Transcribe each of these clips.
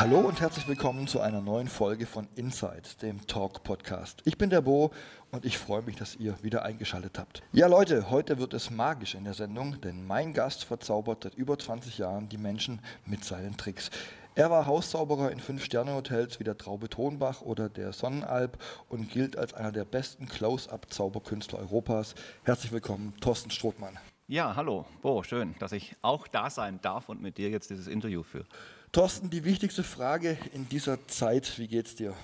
Hallo und herzlich willkommen zu einer neuen Folge von Inside, dem Talk Podcast. Ich bin der Bo und ich freue mich, dass ihr wieder eingeschaltet habt. Ja Leute, heute wird es magisch in der Sendung, denn mein Gast verzaubert seit über 20 Jahren die Menschen mit seinen Tricks. Er war Hauszauberer in Fünf-Sterne-Hotels wie der Traube Tonbach oder der Sonnenalb und gilt als einer der besten Close-Up-Zauberkünstler Europas. Herzlich willkommen, Thorsten Strothmann. Ja, hallo, Bo, schön, dass ich auch da sein darf und mit dir jetzt dieses Interview führe. Thorsten, die wichtigste Frage in dieser Zeit, wie geht's dir?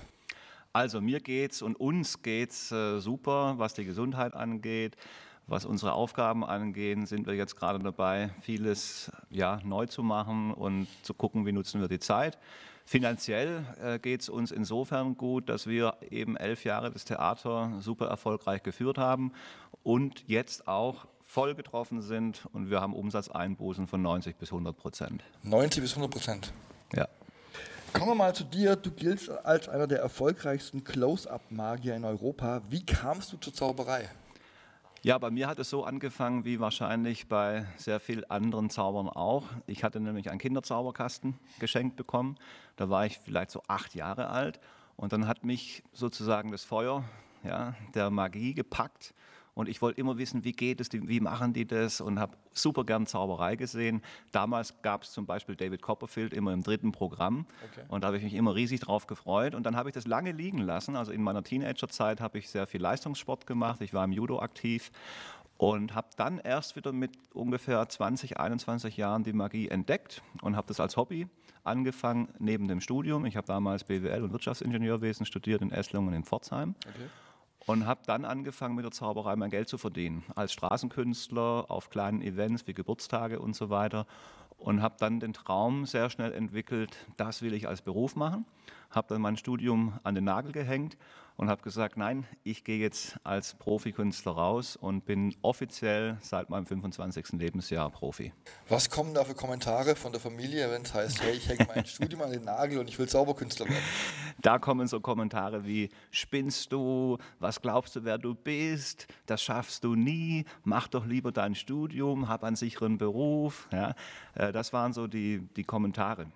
Also mir geht's und uns geht's äh, super, was die Gesundheit angeht. Was unsere Aufgaben angeht, sind wir jetzt gerade dabei, vieles ja, neu zu machen und zu gucken, wie nutzen wir die Zeit. Finanziell äh, geht es uns insofern gut, dass wir eben elf Jahre das Theater super erfolgreich geführt haben und jetzt auch voll getroffen sind und wir haben Umsatzeinbußen von 90 bis 100 Prozent. 90 bis 100 Prozent? Ja. Kommen wir mal zu dir. Du giltst als einer der erfolgreichsten Close-Up-Magier in Europa. Wie kamst du zur Zauberei? Ja, bei mir hat es so angefangen wie wahrscheinlich bei sehr vielen anderen Zaubern auch. Ich hatte nämlich einen Kinderzauberkasten geschenkt bekommen. Da war ich vielleicht so acht Jahre alt. Und dann hat mich sozusagen das Feuer ja, der Magie gepackt und ich wollte immer wissen, wie geht es, wie machen die das und habe super gern Zauberei gesehen. Damals gab es zum Beispiel David Copperfield immer im dritten Programm okay. und da habe ich mich immer riesig drauf gefreut und dann habe ich das lange liegen lassen. Also in meiner Teenagerzeit habe ich sehr viel Leistungssport gemacht, ich war im Judo aktiv und habe dann erst wieder mit ungefähr 20, 21 Jahren die Magie entdeckt und habe das als Hobby angefangen neben dem Studium. Ich habe damals BWL und Wirtschaftsingenieurwesen studiert in Esslungen und in Pforzheim. Okay und habe dann angefangen mit der Zauberei mein Geld zu verdienen. Als Straßenkünstler auf kleinen Events wie Geburtstage und so weiter. Und habe dann den Traum sehr schnell entwickelt, das will ich als Beruf machen. Habe dann mein Studium an den Nagel gehängt und habe gesagt, nein, ich gehe jetzt als Profikünstler raus und bin offiziell seit meinem 25. Lebensjahr Profi. Was kommen da für Kommentare von der Familie, wenn es heißt, hey, ich hänge mein Studium an den Nagel und ich will Zauberkünstler werden? Da kommen so Kommentare wie, spinnst du, was glaubst du, wer du bist, das schaffst du nie, mach doch lieber dein Studium, hab einen sicheren Beruf. Ja, äh, das waren so die, die Kommentare.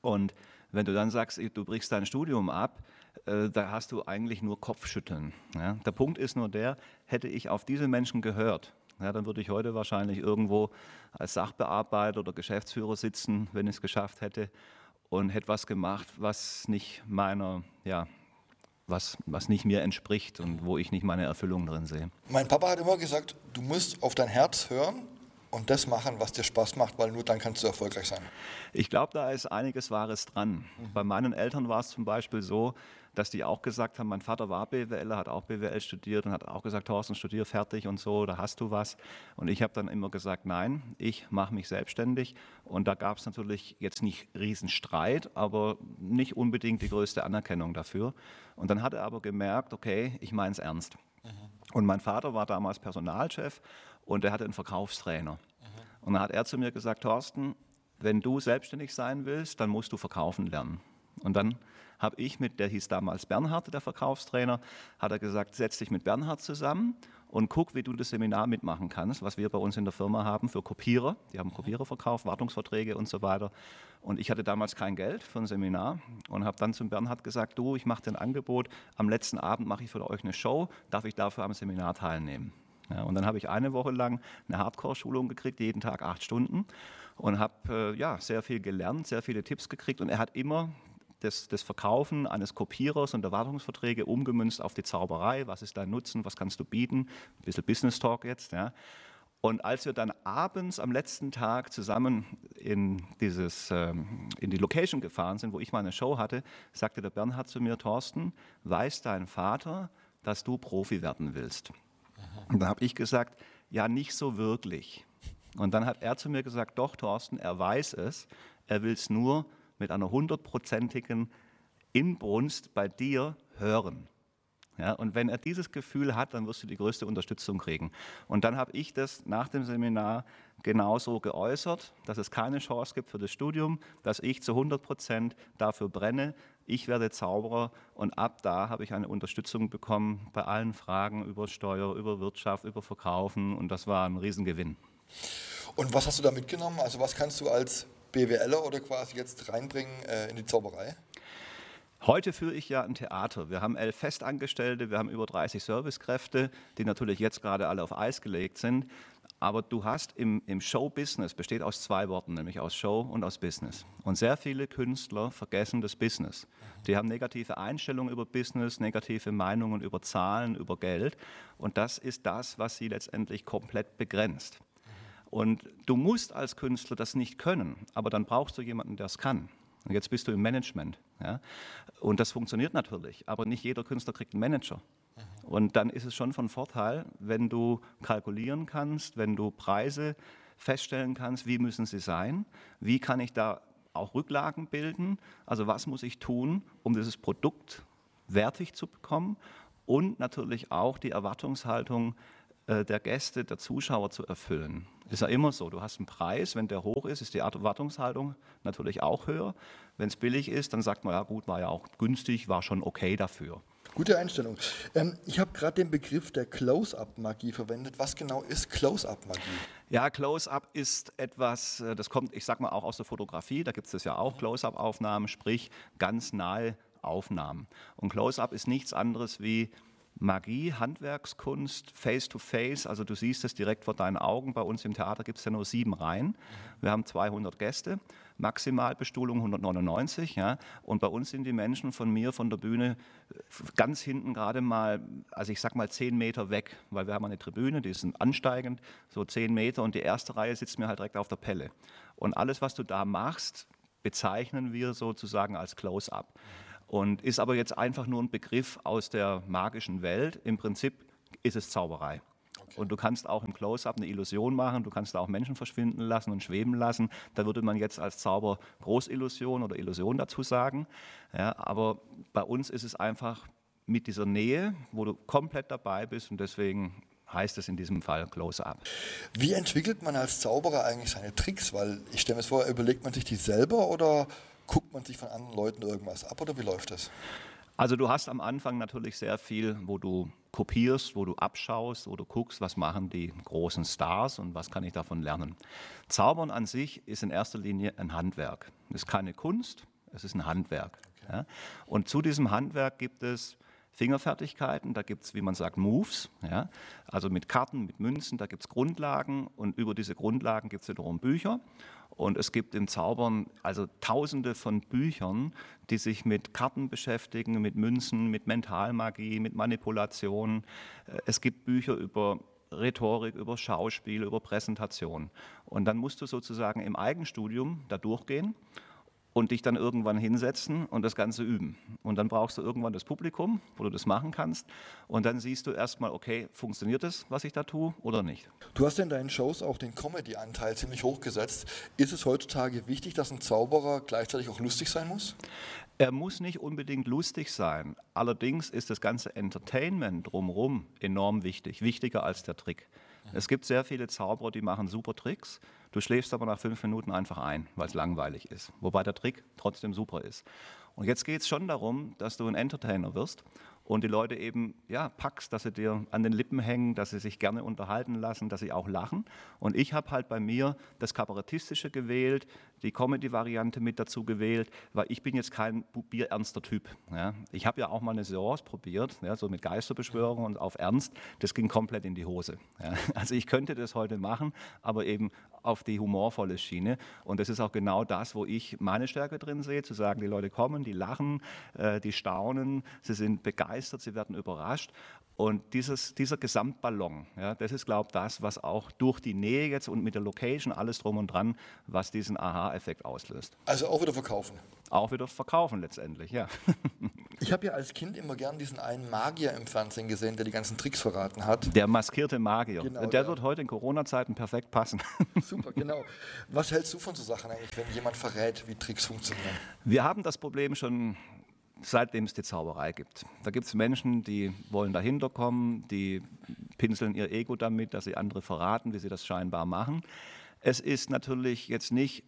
Und wenn du dann sagst, du brichst dein Studium ab, äh, da hast du eigentlich nur Kopfschütteln. Ja? Der Punkt ist nur der, hätte ich auf diese Menschen gehört, ja, dann würde ich heute wahrscheinlich irgendwo als Sachbearbeiter oder Geschäftsführer sitzen, wenn ich es geschafft hätte und hätte was gemacht, was nicht meiner, ja, was, was nicht mir entspricht und wo ich nicht meine Erfüllung drin sehe. Mein Papa hat immer gesagt, du musst auf dein Herz hören und das machen, was dir Spaß macht, weil nur dann kannst du erfolgreich sein. Ich glaube, da ist einiges Wahres dran. Mhm. Bei meinen Eltern war es zum Beispiel so, dass die auch gesagt haben, mein Vater war BWL, hat auch BWL studiert und hat auch gesagt, Thorsten, studier fertig und so, da hast du was. Und ich habe dann immer gesagt, nein, ich mache mich selbstständig. Und da gab es natürlich jetzt nicht Riesenstreit, aber nicht unbedingt die größte Anerkennung dafür. Und dann hat er aber gemerkt, okay, ich meine es ernst. Mhm. Und mein Vater war damals Personalchef und er hatte einen Verkaufstrainer. Mhm. Und dann hat er zu mir gesagt, Thorsten, wenn du selbstständig sein willst, dann musst du verkaufen lernen. Und dann habe ich mit, der hieß damals Bernhard, der Verkaufstrainer, hat er gesagt, setz dich mit Bernhard zusammen und guck, wie du das Seminar mitmachen kannst, was wir bei uns in der Firma haben für Kopierer. Die haben Kopiererverkauf, Wartungsverträge und so weiter. Und ich hatte damals kein Geld für ein Seminar und habe dann zum Bernhard gesagt, du, ich mache dir ein Angebot, am letzten Abend mache ich für euch eine Show, darf ich dafür am Seminar teilnehmen? Ja, und dann habe ich eine Woche lang eine Hardcore-Schulung gekriegt, jeden Tag acht Stunden und habe äh, ja, sehr viel gelernt, sehr viele Tipps gekriegt und er hat immer das, das, Verkaufen eines Kopierers und Erwartungsverträge umgemünzt auf die Zauberei. Was ist dein Nutzen? Was kannst du bieten? Ein bisschen Business Talk jetzt. Ja. Und als wir dann abends am letzten Tag zusammen in, dieses, ähm, in die Location gefahren sind, wo ich meine Show hatte, sagte der Bernhard zu mir, Thorsten, weiß dein Vater, dass du Profi werden willst? Und dann habe ich gesagt, ja, nicht so wirklich. Und dann hat er zu mir gesagt, doch, Thorsten, er weiß es, er will es nur mit einer hundertprozentigen Inbrunst bei dir hören. Ja, und wenn er dieses Gefühl hat, dann wirst du die größte Unterstützung kriegen. Und dann habe ich das nach dem Seminar genauso geäußert, dass es keine Chance gibt für das Studium, dass ich zu 100 Prozent dafür brenne. Ich werde Zauberer und ab da habe ich eine Unterstützung bekommen bei allen Fragen über Steuer, über Wirtschaft, über Verkaufen und das war ein Riesengewinn. Und was hast du da mitgenommen? Also was kannst du als BWLer oder quasi jetzt reinbringen äh, in die Zauberei? Heute führe ich ja ein Theater. Wir haben elf Festangestellte, wir haben über 30 Servicekräfte, die natürlich jetzt gerade alle auf Eis gelegt sind. Aber du hast im, im Show-Business, besteht aus zwei Worten, nämlich aus Show und aus Business. Und sehr viele Künstler vergessen das Business. Die haben negative Einstellungen über Business, negative Meinungen über Zahlen, über Geld. Und das ist das, was sie letztendlich komplett begrenzt. Und du musst als Künstler das nicht können, aber dann brauchst du jemanden, der es kann. Und jetzt bist du im Management. Ja? Und das funktioniert natürlich, aber nicht jeder Künstler kriegt einen Manager. Und dann ist es schon von Vorteil, wenn du kalkulieren kannst, wenn du Preise feststellen kannst, wie müssen sie sein, wie kann ich da auch Rücklagen bilden, also was muss ich tun, um dieses Produkt wertig zu bekommen und natürlich auch die Erwartungshaltung der Gäste, der Zuschauer zu erfüllen. Ist ja immer so. Du hast einen Preis, wenn der hoch ist, ist die Erwartungshaltung natürlich auch höher. Wenn es billig ist, dann sagt man, ja gut, war ja auch günstig, war schon okay dafür. Gute Einstellung. Ähm, ich habe gerade den Begriff der Close-up-Magie verwendet. Was genau ist Close-up-Magie? Ja, Close-up ist etwas, äh, das kommt, ich sag mal, auch aus der Fotografie. Da gibt es ja auch Close-up-Aufnahmen, sprich ganz nahe Aufnahmen. Und Close-up ist nichts anderes wie Magie, Handwerkskunst, Face-to-Face, also du siehst es direkt vor deinen Augen. Bei uns im Theater gibt es ja nur sieben Reihen. Wir haben 200 Gäste, Maximalbestuhlung 199. Ja, und bei uns sind die Menschen von mir, von der Bühne, ganz hinten gerade mal, also ich sag mal zehn Meter weg, weil wir haben eine Tribüne, die ist ansteigend, so zehn Meter und die erste Reihe sitzt mir halt direkt auf der Pelle. Und alles, was du da machst, bezeichnen wir sozusagen als Close-up und ist aber jetzt einfach nur ein Begriff aus der magischen Welt. Im Prinzip ist es Zauberei. Okay. Und du kannst auch im Close-up eine Illusion machen, du kannst auch Menschen verschwinden lassen und schweben lassen. Da würde man jetzt als Zauber Großillusion oder Illusion dazu sagen. Ja, aber bei uns ist es einfach mit dieser Nähe, wo du komplett dabei bist und deswegen heißt es in diesem Fall Close-up. Wie entwickelt man als Zauberer eigentlich seine Tricks? Weil ich stelle mir vor, überlegt man sich die selber oder guckt man sich von anderen Leuten irgendwas ab oder wie läuft das? Also du hast am Anfang natürlich sehr viel, wo du kopierst, wo du abschaust, wo du guckst, was machen die großen Stars und was kann ich davon lernen. Zaubern an sich ist in erster Linie ein Handwerk. Es ist keine Kunst, es ist ein Handwerk. Okay. Ja? Und zu diesem Handwerk gibt es Fingerfertigkeiten, da gibt es, wie man sagt, Moves, ja? also mit Karten, mit Münzen, da gibt es Grundlagen und über diese Grundlagen gibt es wiederum Bücher. Und es gibt im Zaubern also tausende von Büchern, die sich mit Karten beschäftigen, mit Münzen, mit Mentalmagie, mit Manipulation. Äh, es gibt Bücher über Rhetorik, über Schauspiel, über Präsentation. Und dann musst du sozusagen im Eigenstudium da durchgehen und dich dann irgendwann hinsetzen und das Ganze üben. Und dann brauchst du irgendwann das Publikum, wo du das machen kannst. Und dann siehst du erstmal, okay, funktioniert das, was ich da tue oder nicht. Du hast in deinen Shows auch den Comedy-Anteil ziemlich hochgesetzt. Ist es heutzutage wichtig, dass ein Zauberer gleichzeitig auch lustig sein muss? Er muss nicht unbedingt lustig sein. Allerdings ist das ganze Entertainment drumherum enorm wichtig, wichtiger als der Trick. Es gibt sehr viele Zauberer, die machen super Tricks. Du schläfst aber nach fünf Minuten einfach ein, weil es langweilig ist. Wobei der Trick trotzdem super ist. Und jetzt geht es schon darum, dass du ein Entertainer wirst und die Leute eben ja, packst, dass sie dir an den Lippen hängen, dass sie sich gerne unterhalten lassen, dass sie auch lachen. Und ich habe halt bei mir das Kabarettistische gewählt, die Comedy-Variante mit dazu gewählt, weil ich bin jetzt kein bierernster Typ. Ja. Ich habe ja auch mal eine Seance probiert, ja, so mit Geisterbeschwörung und auf Ernst. Das ging komplett in die Hose. Ja. Also ich könnte das heute machen, aber eben auf die humorvolle Schiene. Und das ist auch genau das, wo ich meine Stärke drin sehe, zu sagen, die Leute kommen, die lachen, äh, die staunen, sie sind begeistert, sie werden überrascht. Und dieses, dieser Gesamtballon, ja, das ist, glaube ich, das, was auch durch die Nähe jetzt und mit der Location, alles drum und dran, was diesen Aha-Effekt auslöst. Also auch wieder verkaufen. Auch wieder verkaufen letztendlich, ja. Ich habe ja als Kind immer gern diesen einen Magier im Fernsehen gesehen, der die ganzen Tricks verraten hat. Der maskierte Magier. Genau, der ja. wird heute in Corona-Zeiten perfekt passen. Super, genau. Was hältst du von so Sachen eigentlich, wenn jemand verrät, wie Tricks funktionieren? Wir haben das Problem schon seitdem es die Zauberei gibt. Da gibt es Menschen, die wollen dahinter kommen, die pinseln ihr Ego damit, dass sie andere verraten, wie sie das scheinbar machen. Es ist natürlich jetzt nicht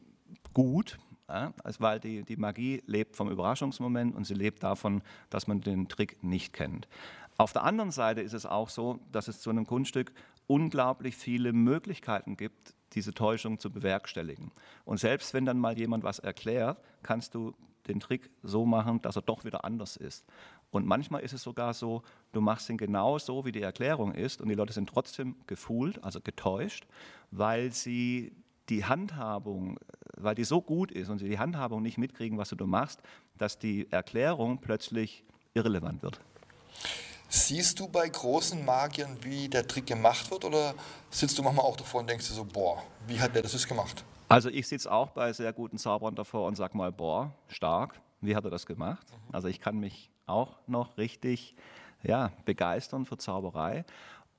gut, ja, weil die, die Magie lebt vom Überraschungsmoment und sie lebt davon, dass man den Trick nicht kennt. Auf der anderen Seite ist es auch so, dass es zu einem Kunststück unglaublich viele Möglichkeiten gibt, diese Täuschung zu bewerkstelligen. Und selbst wenn dann mal jemand was erklärt, kannst du den Trick so machen, dass er doch wieder anders ist. Und manchmal ist es sogar so, du machst ihn genau so, wie die Erklärung ist, und die Leute sind trotzdem gefühlt, also getäuscht, weil sie die Handhabung, weil die so gut ist und sie die Handhabung nicht mitkriegen, was du machst, dass die Erklärung plötzlich irrelevant wird. Siehst du bei großen Magiern, wie der Trick gemacht wird, oder sitzt du manchmal auch davor und denkst dir so, boah, wie hat der das jetzt gemacht? Also ich sitze auch bei sehr guten Zauberern davor und sage mal, boah, stark, wie hat er das gemacht? Mhm. Also ich kann mich auch noch richtig ja, begeistern für Zauberei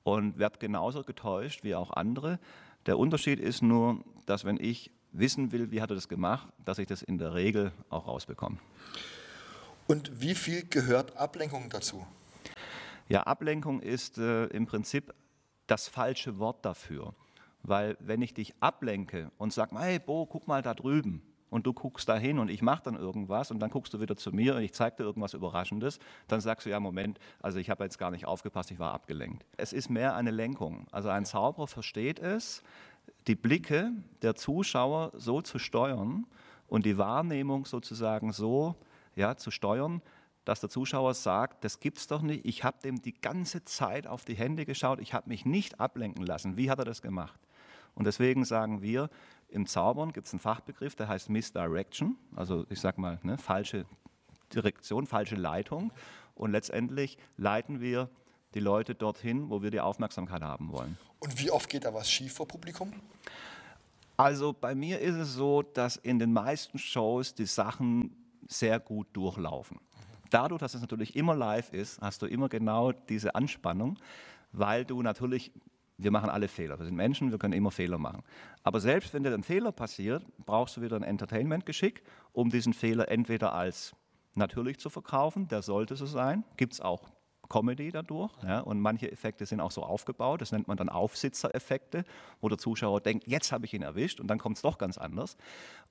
und werde genauso getäuscht wie auch andere. Der Unterschied ist nur, dass wenn ich wissen will, wie hat er das gemacht, dass ich das in der Regel auch rausbekomme. Und wie viel gehört Ablenkung dazu? Ja, Ablenkung ist äh, im Prinzip das falsche Wort dafür. Weil wenn ich dich ablenke und sage, hey Bo, guck mal da drüben, und du guckst da hin und ich mache dann irgendwas und dann guckst du wieder zu mir und ich zeige dir irgendwas Überraschendes, dann sagst du ja, Moment, also ich habe jetzt gar nicht aufgepasst, ich war abgelenkt. Es ist mehr eine Lenkung. Also ein Zauberer versteht es, die Blicke der Zuschauer so zu steuern und die Wahrnehmung sozusagen so ja, zu steuern, dass der Zuschauer sagt, das gibt's doch nicht, ich habe dem die ganze Zeit auf die Hände geschaut, ich habe mich nicht ablenken lassen. Wie hat er das gemacht? Und deswegen sagen wir, im Zaubern gibt es einen Fachbegriff, der heißt Misdirection, also ich sage mal, ne, falsche Direktion, falsche Leitung. Und letztendlich leiten wir die Leute dorthin, wo wir die Aufmerksamkeit haben wollen. Und wie oft geht da was schief vor Publikum? Also bei mir ist es so, dass in den meisten Shows die Sachen sehr gut durchlaufen. Dadurch, dass es natürlich immer live ist, hast du immer genau diese Anspannung, weil du natürlich wir machen alle Fehler. Wir sind Menschen, wir können immer Fehler machen. Aber selbst wenn dir ein Fehler passiert, brauchst du wieder ein Entertainment-Geschick, um diesen Fehler entweder als natürlich zu verkaufen, der sollte so sein, gibt es auch Comedy dadurch. Ja, und manche Effekte sind auch so aufgebaut, das nennt man dann Aufsitzereffekte, wo der Zuschauer denkt, jetzt habe ich ihn erwischt und dann kommt es doch ganz anders.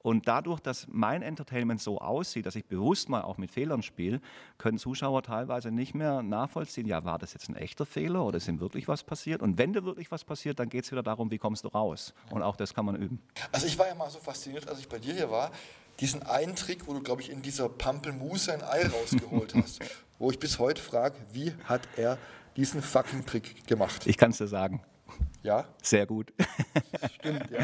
Und dadurch, dass mein Entertainment so aussieht, dass ich bewusst mal auch mit Fehlern spiele, können Zuschauer teilweise nicht mehr nachvollziehen, ja, war das jetzt ein echter Fehler oder ist ihm wirklich was passiert? Und wenn dir wirklich was passiert, dann geht es wieder darum, wie kommst du raus? Und auch das kann man üben. Also ich war ja mal so fasziniert, als ich bei dir hier war, diesen einen Trick, wo du, glaube ich, in dieser Pampelmuse ein Ei rausgeholt hast wo ich bis heute frage, wie hat er diesen fucking Trick gemacht? Ich kann es dir sagen. Ja? Sehr gut. Stimmt, ja.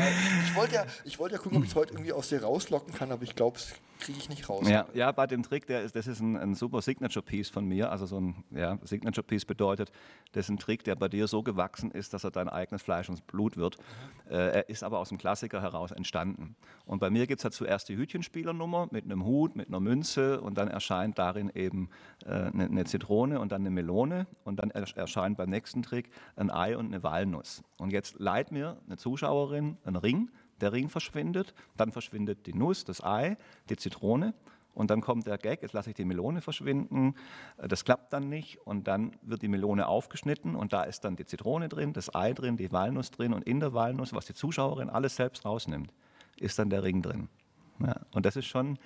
Ich wollte ja, ich wollte ja gucken, ob ich es heute irgendwie aus dir rauslocken kann, aber ich glaube, es kriege ich nicht raus. Ja, ja, bei dem Trick, der ist, das ist ein, ein super Signature-Piece von mir. Also so ein ja, Signature-Piece bedeutet, das ist ein Trick, der bei dir so gewachsen ist, dass er dein eigenes Fleisch und Blut wird. Mhm. Äh, er ist aber aus dem Klassiker heraus entstanden. Und bei mir gibt es ja zuerst die Hütchenspielernummer mit einem Hut, mit einer Münze und dann erscheint darin eben äh, eine, eine, Zitrone und dann eine Melone und dann erscheint beim nächsten Trick ein Ei und eine Walnuss. Und jetzt leiht mir eine Zuschauerin einen Ring der Ring verschwindet, dann verschwindet die Nuss, das Ei, die Zitrone und dann kommt der Gag, jetzt lasse ich die Melone verschwinden, das klappt dann nicht und dann wird die Melone aufgeschnitten und da ist dann die Zitrone drin, das Ei drin, die Walnuss drin und in der Walnuss, was die Zuschauerin alles selbst rausnimmt, ist dann der Ring drin. Ja, und das ist schon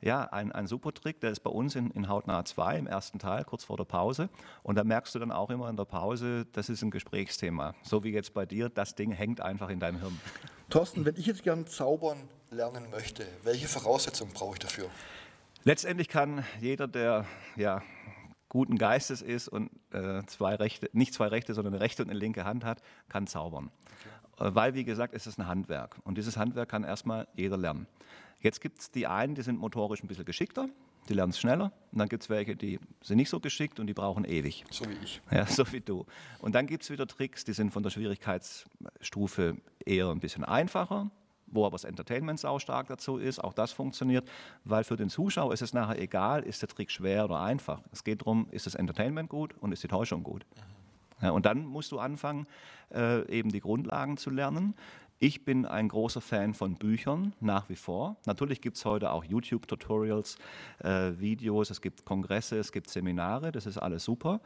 ja, ein, ein super Trick, der ist bei uns in, in Hautnah 2 im ersten Teil, kurz vor der Pause. Und da merkst du dann auch immer in der Pause, das ist ein Gesprächsthema. So wie jetzt bei dir, das Ding hängt einfach in deinem Hirn. Thorsten, wenn ich jetzt gern zaubern lernen möchte, welche Voraussetzungen brauche ich dafür? Letztendlich kann jeder, der ja, guten Geistes ist und äh, zwei Rechte, nicht zwei Rechte, sondern eine rechte und eine linke Hand hat, kann zaubern. Okay. Äh, weil, wie gesagt, es ist ein Handwerk. Und dieses Handwerk kann erstmal jeder lernen. Jetzt gibt es die einen, die sind motorisch ein bisschen geschickter, die lernen es schneller. Und dann gibt es welche, die sind nicht so geschickt und die brauchen ewig. So wie ich. Ja, so wie du. Und dann gibt es wieder Tricks, die sind von der Schwierigkeitsstufe eher ein bisschen einfacher, wo aber das Entertainment sau stark dazu ist. Auch das funktioniert, weil für den Zuschauer ist es nachher egal, ist der Trick schwer oder einfach. Es geht darum, ist das Entertainment gut und ist die Täuschung gut. Mhm. Ja, und dann musst du anfangen, äh, eben die Grundlagen zu lernen, Ich bin ein großer Fan von Büchern, nach wie vor. Natürlich gibt es heute auch YouTube-Tutorials, äh, Videos, es gibt Kongresse, es gibt Seminare, das ist alles super.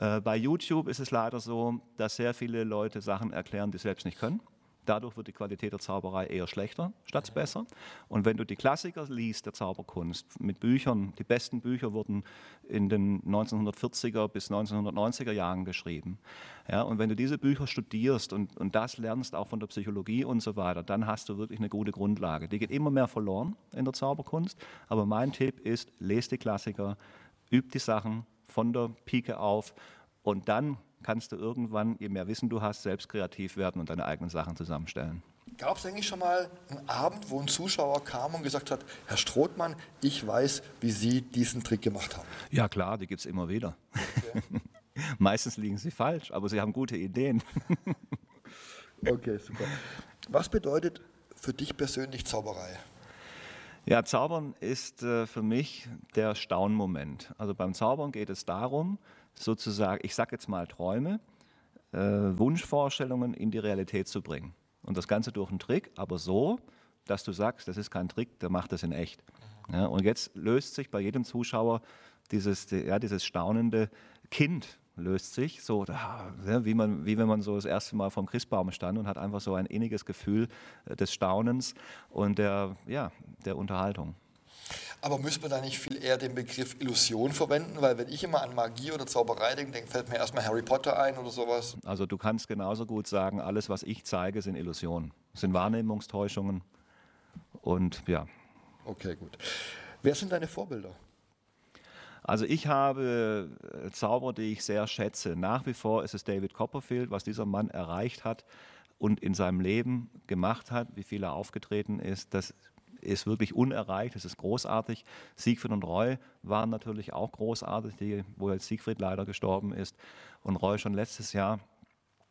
Äh, bei YouTube ist es leider so, dass sehr viele Leute Sachen erklären, die sie selbst nicht können. Dadurch wird die Qualität der Zauberei eher schlechter statt besser. Und wenn du die Klassiker liest der Zauberkunst mit Büchern, die besten Bücher wurden in den 1940er bis 1990er Jahren geschrieben. Ja, und wenn du diese Bücher studierst und, und das lernst auch von der Psychologie und so weiter, dann hast du wirklich eine gute Grundlage. Die geht immer mehr verloren in der Zauberkunst. Aber mein Tipp ist, lest die Klassiker, üb die Sachen von der Pike auf und dann kannst du irgendwann, je mehr Wissen du hast, selbst kreativ werden und deine eigenen Sachen zusammenstellen. Gab es eigentlich schon mal einen Abend, wo ein Zuschauer kam und gesagt hat, Herr Strothmann, ich weiß, wie Sie diesen Trick gemacht haben? Ja klar, die gibt es immer wieder. Okay. Meistens liegen sie falsch, aber sie haben gute Ideen. okay, super. Was bedeutet für dich persönlich Zauberei? Ja, Zaubern ist äh, für mich der Staunmoment. Also beim Zaubern geht es darum, sozusagen, ich sage jetzt mal Träume, äh, Wunschvorstellungen in die Realität zu bringen. Und das Ganze durch einen Trick, aber so, dass du sagst, das ist kein Trick, der macht das in echt. Ja, und jetzt löst sich bei jedem Zuschauer dieses, ja, dieses staunende Kind löst sich, so wie, man, wie wenn man so das erste Mal vom Christbaum stand und hat einfach so ein inniges Gefühl äh, des Staunens und der, ja, der Unterhaltung. Aber müsste man da nicht viel eher den Begriff Illusion verwenden? Weil wenn ich immer an Magie oder Zauberei denke, fällt mir erstmal Harry Potter ein oder sowas. Also du kannst genauso gut sagen, alles, was ich zeige, sind Illusionen. sind Wahrnehmungstäuschungen. Und ja. Okay, gut. Wer sind deine Vorbilder? Also ich habe äh, Zauber, die ich sehr schätze. Nach wie vor ist es David Copperfield, was dieser Mann erreicht hat und in seinem Leben gemacht hat, wie viel er aufgetreten ist. Das ist wirklich unerreicht, das ist großartig. Siegfried und Roy waren natürlich auch großartig, die, wo jetzt Siegfried leider gestorben ist und Roy schon letztes Jahr.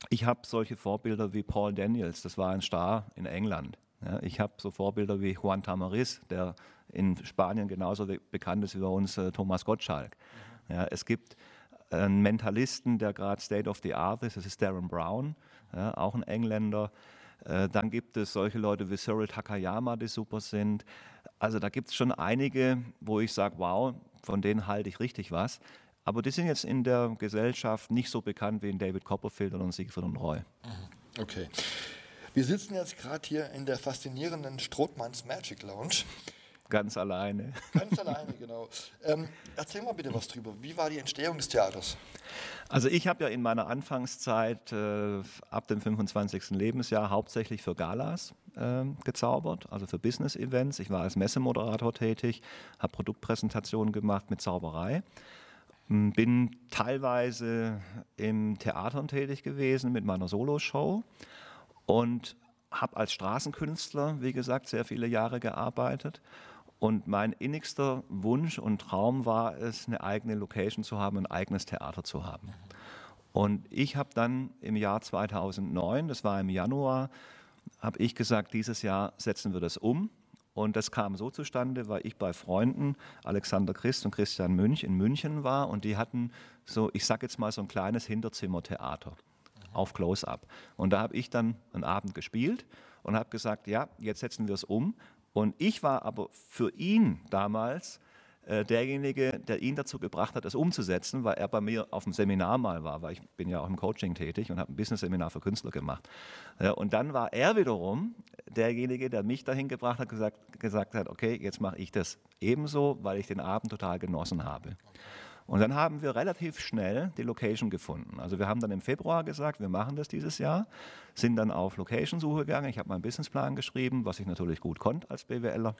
Ich habe solche Vorbilder wie Paul Daniels, das war ein Star in England. Ja, ich habe so Vorbilder wie Juan Tamariz, der in Spanien genauso bekannt ist wie bei uns äh, Thomas Gottschalk. Ja, es gibt einen Mentalisten, der gerade State of the Art ist, das ist Darren Brown, ja, auch ein Engländer. Äh, dann gibt es solche Leute wie Cyril Takayama, die super sind. Also da gibt es schon einige, wo ich sage, wow, von denen halte ich richtig was. Aber die sind jetzt in der Gesellschaft nicht so bekannt wie in David Copperfield und Siegfried und Roy. Mhm. Okay. Wir sitzen jetzt gerade hier in der faszinierenden Strothmanns Magic Lounge. Ganz alleine. Ganz alleine, genau. Ähm, erzähl mal bitte was drüber. Wie war die Entstehung des Theaters? Also ich habe ja in meiner Anfangszeit äh, ab dem 25. Lebensjahr hauptsächlich für Galas äh, gezaubert, also für Business-Events. Ich war als Messemoderator tätig, habe Produktpräsentationen gemacht mit Zauberei. Bin teilweise im Theater tätig gewesen mit meiner Soloshow und habe als Straßenkünstler, wie gesagt, sehr viele Jahre gearbeitet und mein innigster Wunsch und Traum war es, eine eigene Location zu haben, ein eigenes Theater zu haben. Und ich habe dann im Jahr 2009, das war im Januar, habe ich gesagt, dieses Jahr setzen wir das um. Und das kam so zustande, weil ich bei Freunden Alexander Christ und Christian Münch in München war und die hatten so, ich sage jetzt mal so ein kleines Hinterzimmertheater auf Close-Up. Und da habe ich dann einen Abend gespielt und habe gesagt, ja, jetzt setzen wir es um und ich war aber für ihn damals äh, derjenige, der ihn dazu gebracht hat, das umzusetzen, weil er bei mir auf dem Seminar mal war, weil ich bin ja auch im Coaching tätig und habe ein Business-Seminar für Künstler gemacht. Ja, und dann war er wiederum derjenige, der mich dahin gebracht hat, gesagt, gesagt hat, okay, jetzt mache ich das ebenso, weil ich den Abend total genossen habe. Okay. Und dann haben wir relativ schnell die Location gefunden. Also wir haben dann im Februar gesagt, wir machen das dieses Jahr, sind dann auf Location-Suche gegangen. Ich habe meinen Businessplan geschrieben, was ich natürlich gut konnte als BWLer.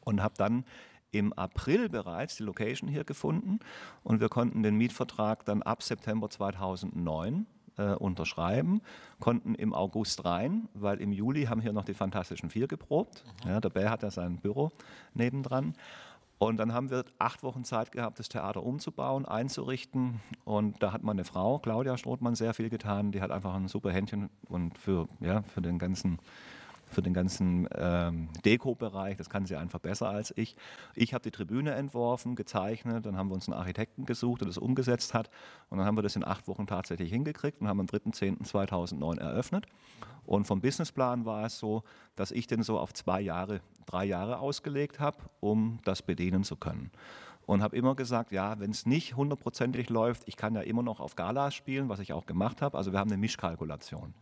Und habe dann im April bereits die Location hier gefunden und wir konnten den Mietvertrag dann ab September 2009 äh, unterschreiben, konnten im August rein, weil im Juli haben hier noch die Fantastischen Vier geprobt. Mhm. Ja, der Bär hat ja sein Büro nebendran. Und dann haben wir acht Wochen Zeit gehabt, das Theater umzubauen, einzurichten. Und da hat meine Frau, Claudia Strothmann, sehr viel getan. Die hat einfach ein super Händchen und für, ja, für den ganzen für den ganzen ähm, Deko-Bereich. Das kann sie einfach besser als ich. Ich habe die Tribüne entworfen, gezeichnet, dann haben wir uns einen Architekten gesucht, der das umgesetzt hat. Und dann haben wir das in acht Wochen tatsächlich hingekriegt und haben am 3.10.2009 eröffnet. Und vom Businessplan war es so, dass ich den so auf zwei Jahre, drei Jahre ausgelegt habe, um das bedienen zu können und habe immer gesagt, ja, wenn es nicht hundertprozentig läuft, ich kann ja immer noch auf Galas spielen, was ich auch gemacht habe. Also wir haben eine Mischkalkulation.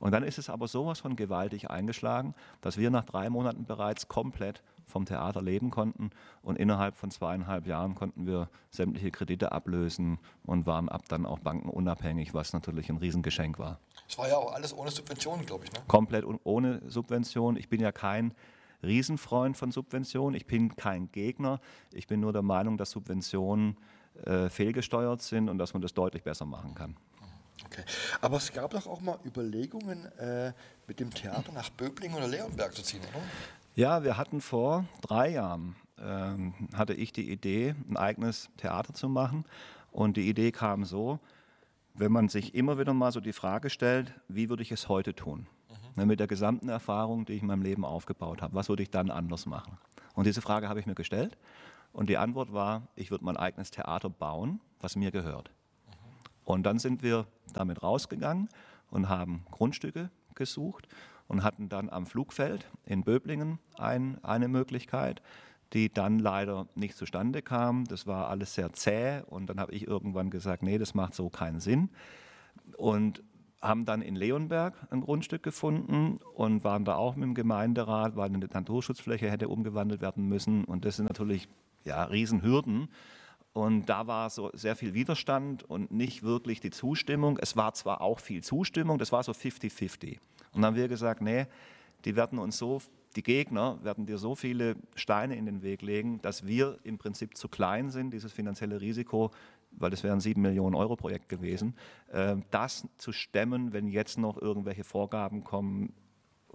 Und dann ist es aber sowas von gewaltig eingeschlagen, dass wir nach drei Monaten bereits komplett vom Theater leben konnten und innerhalb von zweieinhalb Jahren konnten wir sämtliche Kredite ablösen und waren ab dann auch bankenunabhängig, was natürlich ein Riesengeschenk war. Es war ja auch alles ohne Subventionen, glaube ich. Ne? Komplett ohne Subvention. Ich bin ja kein Riesenfreund von Subventionen. Ich bin kein Gegner. Ich bin nur der Meinung, dass Subventionen äh, fehlgesteuert sind und dass man das deutlich besser machen kann. Okay. Aber es gab doch auch mal Überlegungen, äh, mit dem Theater nach Böblingen oder Leonberg zu ziehen, oder? Ja, wir hatten vor drei Jahren, äh, hatte ich die Idee, ein eigenes Theater zu machen. Und die Idee kam so, wenn man sich immer wieder mal so die Frage stellt, wie würde ich es heute tun? Ne, mit der gesamten Erfahrung, die ich in meinem Leben aufgebaut habe. Was würde ich dann anders machen? Und diese Frage habe ich mir gestellt. Und die Antwort war, ich würde mein eigenes Theater bauen, was mir gehört. Und dann sind wir damit rausgegangen und haben Grundstücke gesucht und hatten dann am Flugfeld in Böblingen ein, eine Möglichkeit, die dann leider nicht zustande kam. Das war alles sehr zäh und dann habe ich irgendwann gesagt, nee, das macht so keinen Sinn. Und haben dann in Leonberg ein Grundstück gefunden und waren da auch mit dem Gemeinderat, weil eine Naturschutzfläche hätte umgewandelt werden müssen. Und das sind natürlich ja, Riesenhürden. Und da war so sehr viel Widerstand und nicht wirklich die Zustimmung. Es war zwar auch viel Zustimmung, das war so 50-50. Und dann haben wir gesagt, nee, die werden uns so, die Gegner werden dir so viele Steine in den Weg legen, dass wir im Prinzip zu klein sind, dieses finanzielle Risiko weil das wäre ein 7 Millionen Euro Projekt gewesen, äh, das zu stemmen, wenn jetzt noch irgendwelche Vorgaben kommen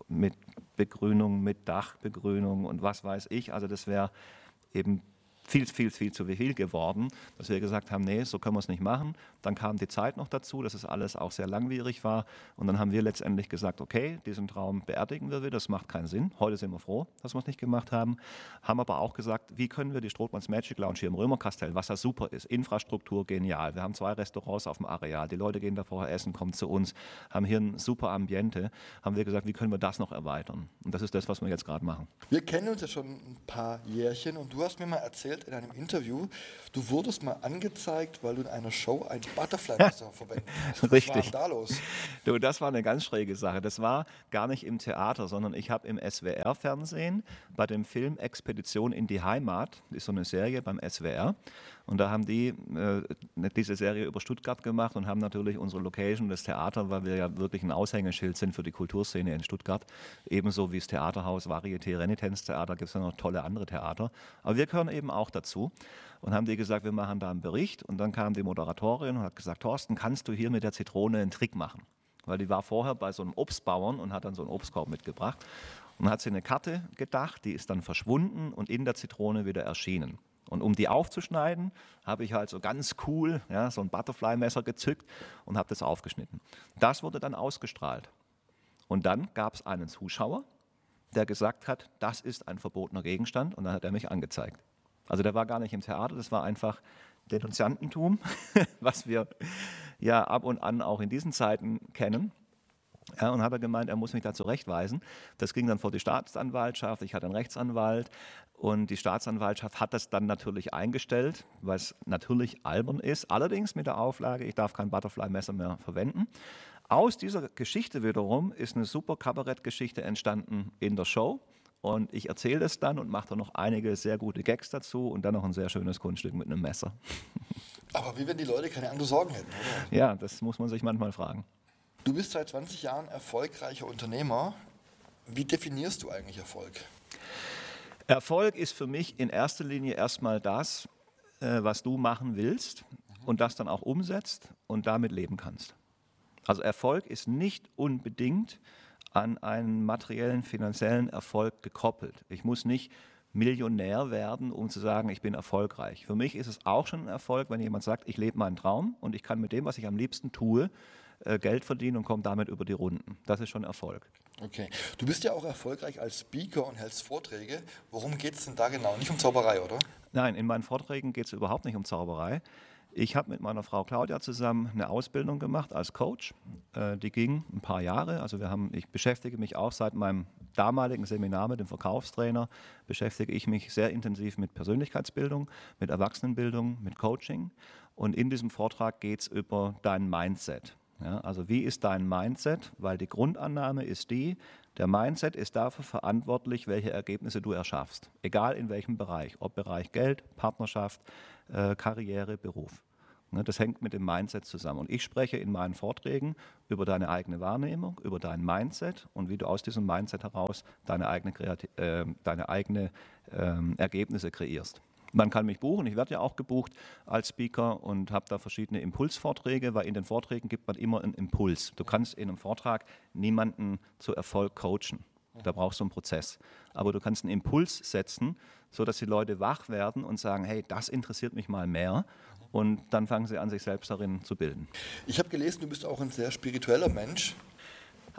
mit Begrünung, mit Dachbegrünung und was weiß ich. Also das wäre eben viel, viel, viel zu viel geworden, dass wir gesagt haben, nee, so können wir es nicht machen. Dann kam die Zeit noch dazu, dass es alles auch sehr langwierig war. Und dann haben wir letztendlich gesagt, okay, diesen Traum beerdigen wir wieder, das macht keinen Sinn. Heute sind wir froh, dass wir es nicht gemacht haben. Haben aber auch gesagt, wie können wir die Strothmanns Magic Lounge hier im Römerkastell, was ja super ist, Infrastruktur genial. Wir haben zwei Restaurants auf dem Areal, die Leute gehen da vorher essen, kommen zu uns, haben hier ein super Ambiente. Haben wir gesagt, wie können wir das noch erweitern? Und das ist das, was wir jetzt gerade machen. Wir kennen uns ja schon ein paar Jährchen und du hast mir mal erzählt, erzählt in einem Interview, du wurdest mal angezeigt, weil du in einer Show ein Butterfly-Messer verwendet hast. Was Richtig. war da los? Du, das war eine ganz schräge Sache. Das war gar nicht im Theater, sondern ich habe im SWR-Fernsehen bei dem Film Expedition in die Heimat, das ist so eine Serie beim SWR, und da haben die äh, diese Serie über Stuttgart gemacht und haben natürlich unsere Location, das Theater, weil wir ja wirklich ein Aushängeschild sind für die Kulturszene in Stuttgart. Ebenso wie das Theaterhaus, Varieté, Renitenztheater, gibt es ja noch tolle andere Theater. Aber wir gehören eben auch dazu und haben die gesagt, wir machen da einen Bericht. Und dann kam die Moderatorin und hat gesagt, Thorsten, kannst du hier mit der Zitrone einen Trick machen? Weil die war vorher bei so einem Obstbauern und hat dann so einen Obstkorb mitgebracht. Und hat sie eine Karte gedacht, die ist dann verschwunden und in der Zitrone wieder erschienen. Und um die aufzuschneiden, habe ich halt so ganz cool ja, so ein Butterfly-Messer gezückt und habe das aufgeschnitten. Das wurde dann ausgestrahlt. Und dann gab es einen Zuschauer, der gesagt hat, das ist ein verbotener Gegenstand und dann hat er mich angezeigt. Also der war gar nicht im Theater, das war einfach Denunziantentum, was wir ja ab und an auch in diesen Zeiten kennen. Ja, und hat er gemeint, er muss mich da zurechtweisen. Das ging dann vor die Staatsanwaltschaft, ich hatte einen Rechtsanwalt und die Staatsanwaltschaft hat das dann natürlich eingestellt, was natürlich albern ist, allerdings mit der Auflage, ich darf kein Butterfly-Messer mehr verwenden. Aus dieser Geschichte wiederum ist eine super Kabarettgeschichte entstanden in der Show. Und ich erzähle das dann und mache da noch einige sehr gute Gags dazu und dann noch ein sehr schönes Kunststück mit einem Messer. Aber wie wenn die Leute keine anderen Sorgen hätten, oder? Ja, das muss man sich manchmal fragen. Du bist seit 20 Jahren erfolgreicher Unternehmer. Wie definierst du eigentlich Erfolg? Erfolg ist für mich in erster Linie erstmal das, äh, was du machen willst und das dann auch umsetzt und damit leben kannst. Also Erfolg ist nicht unbedingt an einen materiellen, finanziellen Erfolg gekoppelt. Ich muss nicht Millionär werden, um zu sagen, ich bin erfolgreich. Für mich ist es auch schon ein Erfolg, wenn jemand sagt, ich lebe meinen Traum und ich kann mit dem, was ich am liebsten tue, äh, Geld verdienen und komme damit über die Runden. Das ist schon Erfolg. Okay. Du bist ja auch erfolgreich als Speaker und hältst Vorträge. Worum geht es denn da genau? Nicht um Zauberei, oder? Nein, in meinen Vorträgen geht es überhaupt nicht um Zauberei. Ich habe mit meiner Frau Claudia zusammen eine Ausbildung gemacht als Coach. Äh, die ging ein paar Jahre. Also wir haben, ich beschäftige mich auch seit meinem damaligen Seminar mit dem Verkaufstrainer, beschäftige ich mich sehr intensiv mit Persönlichkeitsbildung, mit Erwachsenenbildung, mit Coaching. Und in diesem Vortrag geht es über dein Mindset. Ja, also wie ist dein Mindset? Weil die Grundannahme ist die, der Mindset ist dafür verantwortlich, welche Ergebnisse du erschaffst. Egal in welchem Bereich, ob Bereich Geld, Partnerschaft, äh, Karriere, Beruf. Ne, das hängt mit dem Mindset zusammen. Und ich spreche in meinen Vorträgen über deine eigene Wahrnehmung, über dein Mindset und wie du aus diesem Mindset heraus deine eigene, Kreati äh, eigene äh, Ergebnisse kreierst. Man kann mich buchen, ich werde ja auch gebucht als Speaker und habe da verschiedene Impulsvorträge, weil in den Vorträgen gibt man immer einen Impuls. Du kannst in einem Vortrag niemanden zu Erfolg coachen. Da brauchst du einen Prozess. Aber du kannst einen Impuls setzen, sodass die Leute wach werden und sagen, hey, das interessiert mich mal mehr. Und dann fangen sie an, sich selbst darin zu bilden. Ich habe gelesen, du bist auch ein sehr spiritueller Mensch.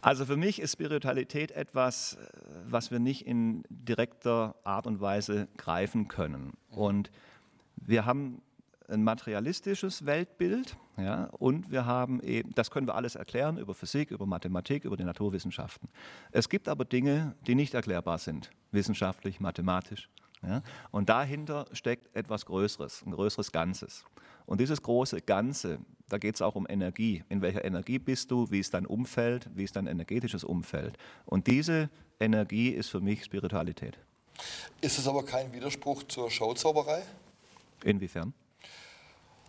Also für mich ist Spiritualität etwas, äh, was wir nicht in direkter Art und Weise greifen können. Und wir haben ein materialistisches Weltbild ja, und wir haben eben, das können wir alles erklären über Physik, über Mathematik, über die Naturwissenschaften. Es gibt aber Dinge, die nicht erklärbar sind, wissenschaftlich, mathematisch. Ja, und dahinter steckt etwas Größeres, ein größeres Ganzes. Und dieses große Ganze, da geht es auch um Energie. In welcher Energie bist du? Wie ist dein Umfeld? Wie ist dein energetisches Umfeld? Und diese Energie ist für mich Spiritualität. Ist es aber kein Widerspruch zur Showzauberei? Inwiefern?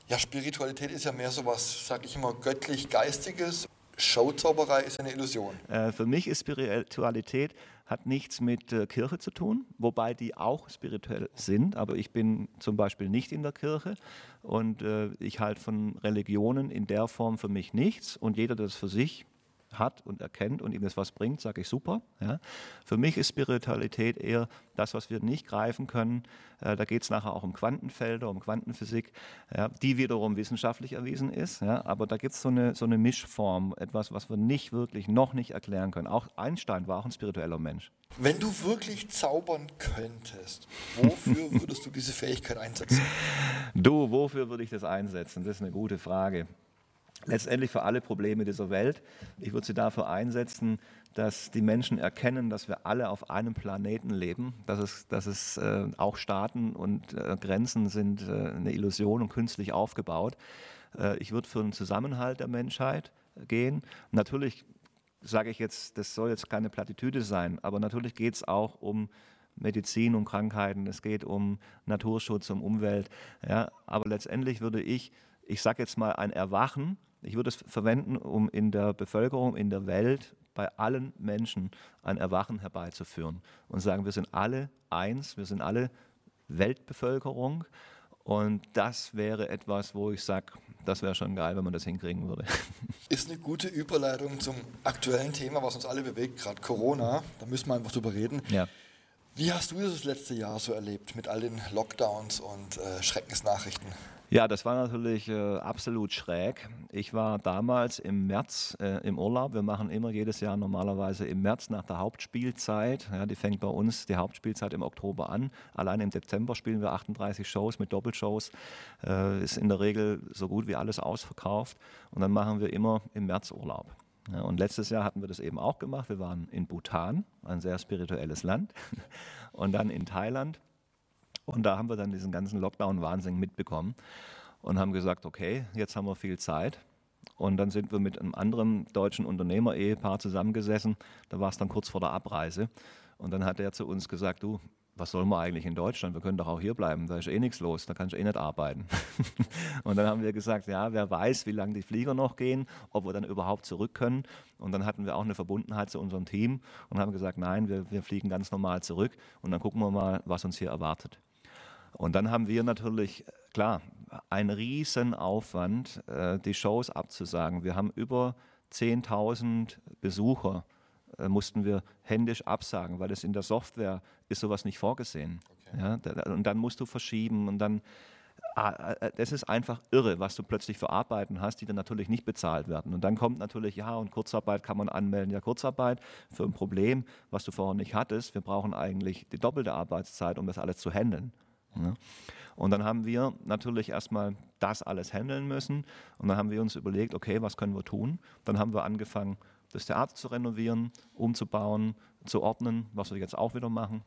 Ja, Spiritualität ist ja mehr so was, sag ich immer, göttlich-geistiges. Showzauberei ist eine Illusion. Äh, für mich ist Spiritualität hat nichts mit äh, Kirche zu tun, wobei die auch spirituell sind, aber ich bin zum Beispiel nicht in der Kirche und äh, ich halte von Religionen in der Form für mich nichts und jeder, der das für sich hat und erkennt und ihm das was bringt, sage ich super. Ja. Für mich ist Spiritualität eher das, was wir nicht greifen können. Äh, da geht es nachher auch um Quantenfelder, um Quantenphysik, ja, die wiederum wissenschaftlich erwiesen ist. Ja. Aber da gibt es so eine, so eine Mischform, etwas, was wir nicht wirklich, noch nicht erklären können. Auch Einstein war auch ein spiritueller Mensch. Wenn du wirklich zaubern könntest, wofür würdest du diese Fähigkeit einsetzen? Du, wofür würde ich das einsetzen? Das ist eine gute Frage letztendlich für alle Probleme dieser Welt. Ich würde sie dafür einsetzen, dass die Menschen erkennen, dass wir alle auf einem Planeten leben, dass es, dass es äh, auch Staaten und äh, Grenzen sind äh, eine Illusion und künstlich aufgebaut. Äh, ich würde für einen Zusammenhalt der Menschheit gehen. Natürlich sage ich jetzt, das soll jetzt keine Plattitüde sein, aber natürlich geht es auch um Medizin und Krankheiten, es geht um Naturschutz, um Umwelt. Ja, aber letztendlich würde ich, ich sage jetzt mal, ein Erwachen ich würde es verwenden, um in der Bevölkerung, in der Welt, bei allen Menschen ein Erwachen herbeizuführen und sagen, wir sind alle eins, wir sind alle Weltbevölkerung. Und das wäre etwas, wo ich sage, das wäre schon geil, wenn man das hinkriegen würde. Ist eine gute Überleitung zum aktuellen Thema, was uns alle bewegt, gerade Corona. Da müssen wir einfach drüber reden. Ja. Wie hast du das letzte Jahr so erlebt mit all den Lockdowns und äh, Schreckensnachrichten? Ja, das war natürlich äh, absolut schräg. Ich war damals im März äh, im Urlaub. Wir machen immer jedes Jahr normalerweise im März nach der Hauptspielzeit. Ja, die fängt bei uns die Hauptspielzeit im Oktober an. Allein im Dezember spielen wir 38 Shows mit Doppelshows. Äh, ist in der Regel so gut wie alles ausverkauft. Und dann machen wir immer im März Urlaub. Ja, und letztes Jahr hatten wir das eben auch gemacht. Wir waren in Bhutan, ein sehr spirituelles Land, und dann in Thailand und da haben wir dann diesen ganzen Lockdown-Wahnsinn mitbekommen und haben gesagt, okay, jetzt haben wir viel Zeit. Und dann sind wir mit einem anderen deutschen Unternehmer-Ehepaar zusammengesessen. Da war es dann kurz vor der Abreise. Und dann hat er zu uns gesagt, du, was sollen wir eigentlich in Deutschland? Wir können doch auch hier bleiben, da ist eh nichts los, da kannst du eh nicht arbeiten. und dann haben wir gesagt, ja, wer weiß, wie lange die Flieger noch gehen, ob wir dann überhaupt zurück können. Und dann hatten wir auch eine Verbundenheit zu unserem Team und haben gesagt, nein, wir, wir fliegen ganz normal zurück und dann gucken wir mal, was uns hier erwartet. Und dann haben wir natürlich, klar, einen riesen Aufwand, äh, die Shows abzusagen. Wir haben über 10.000 Besucher, äh, mussten wir händisch absagen, weil es in der Software ist sowas nicht vorgesehen. Okay. Ja, und dann musst du verschieben und dann ah, äh, das ist einfach irre, was du plötzlich für Arbeiten hast, die dann natürlich nicht bezahlt werden. Und dann kommt natürlich, ja, und Kurzarbeit kann man anmelden. Ja, Kurzarbeit für ein Problem, was du vorher nicht hattest. Wir brauchen eigentlich die doppelte Arbeitszeit, um das alles zu handeln. Ja. Und dann haben wir natürlich erstmal das alles handeln müssen. Und dann haben wir uns überlegt, okay, was können wir tun? Dann haben wir angefangen, das Theater zu renovieren, umzubauen, zu ordnen, was wir jetzt auch wieder machen.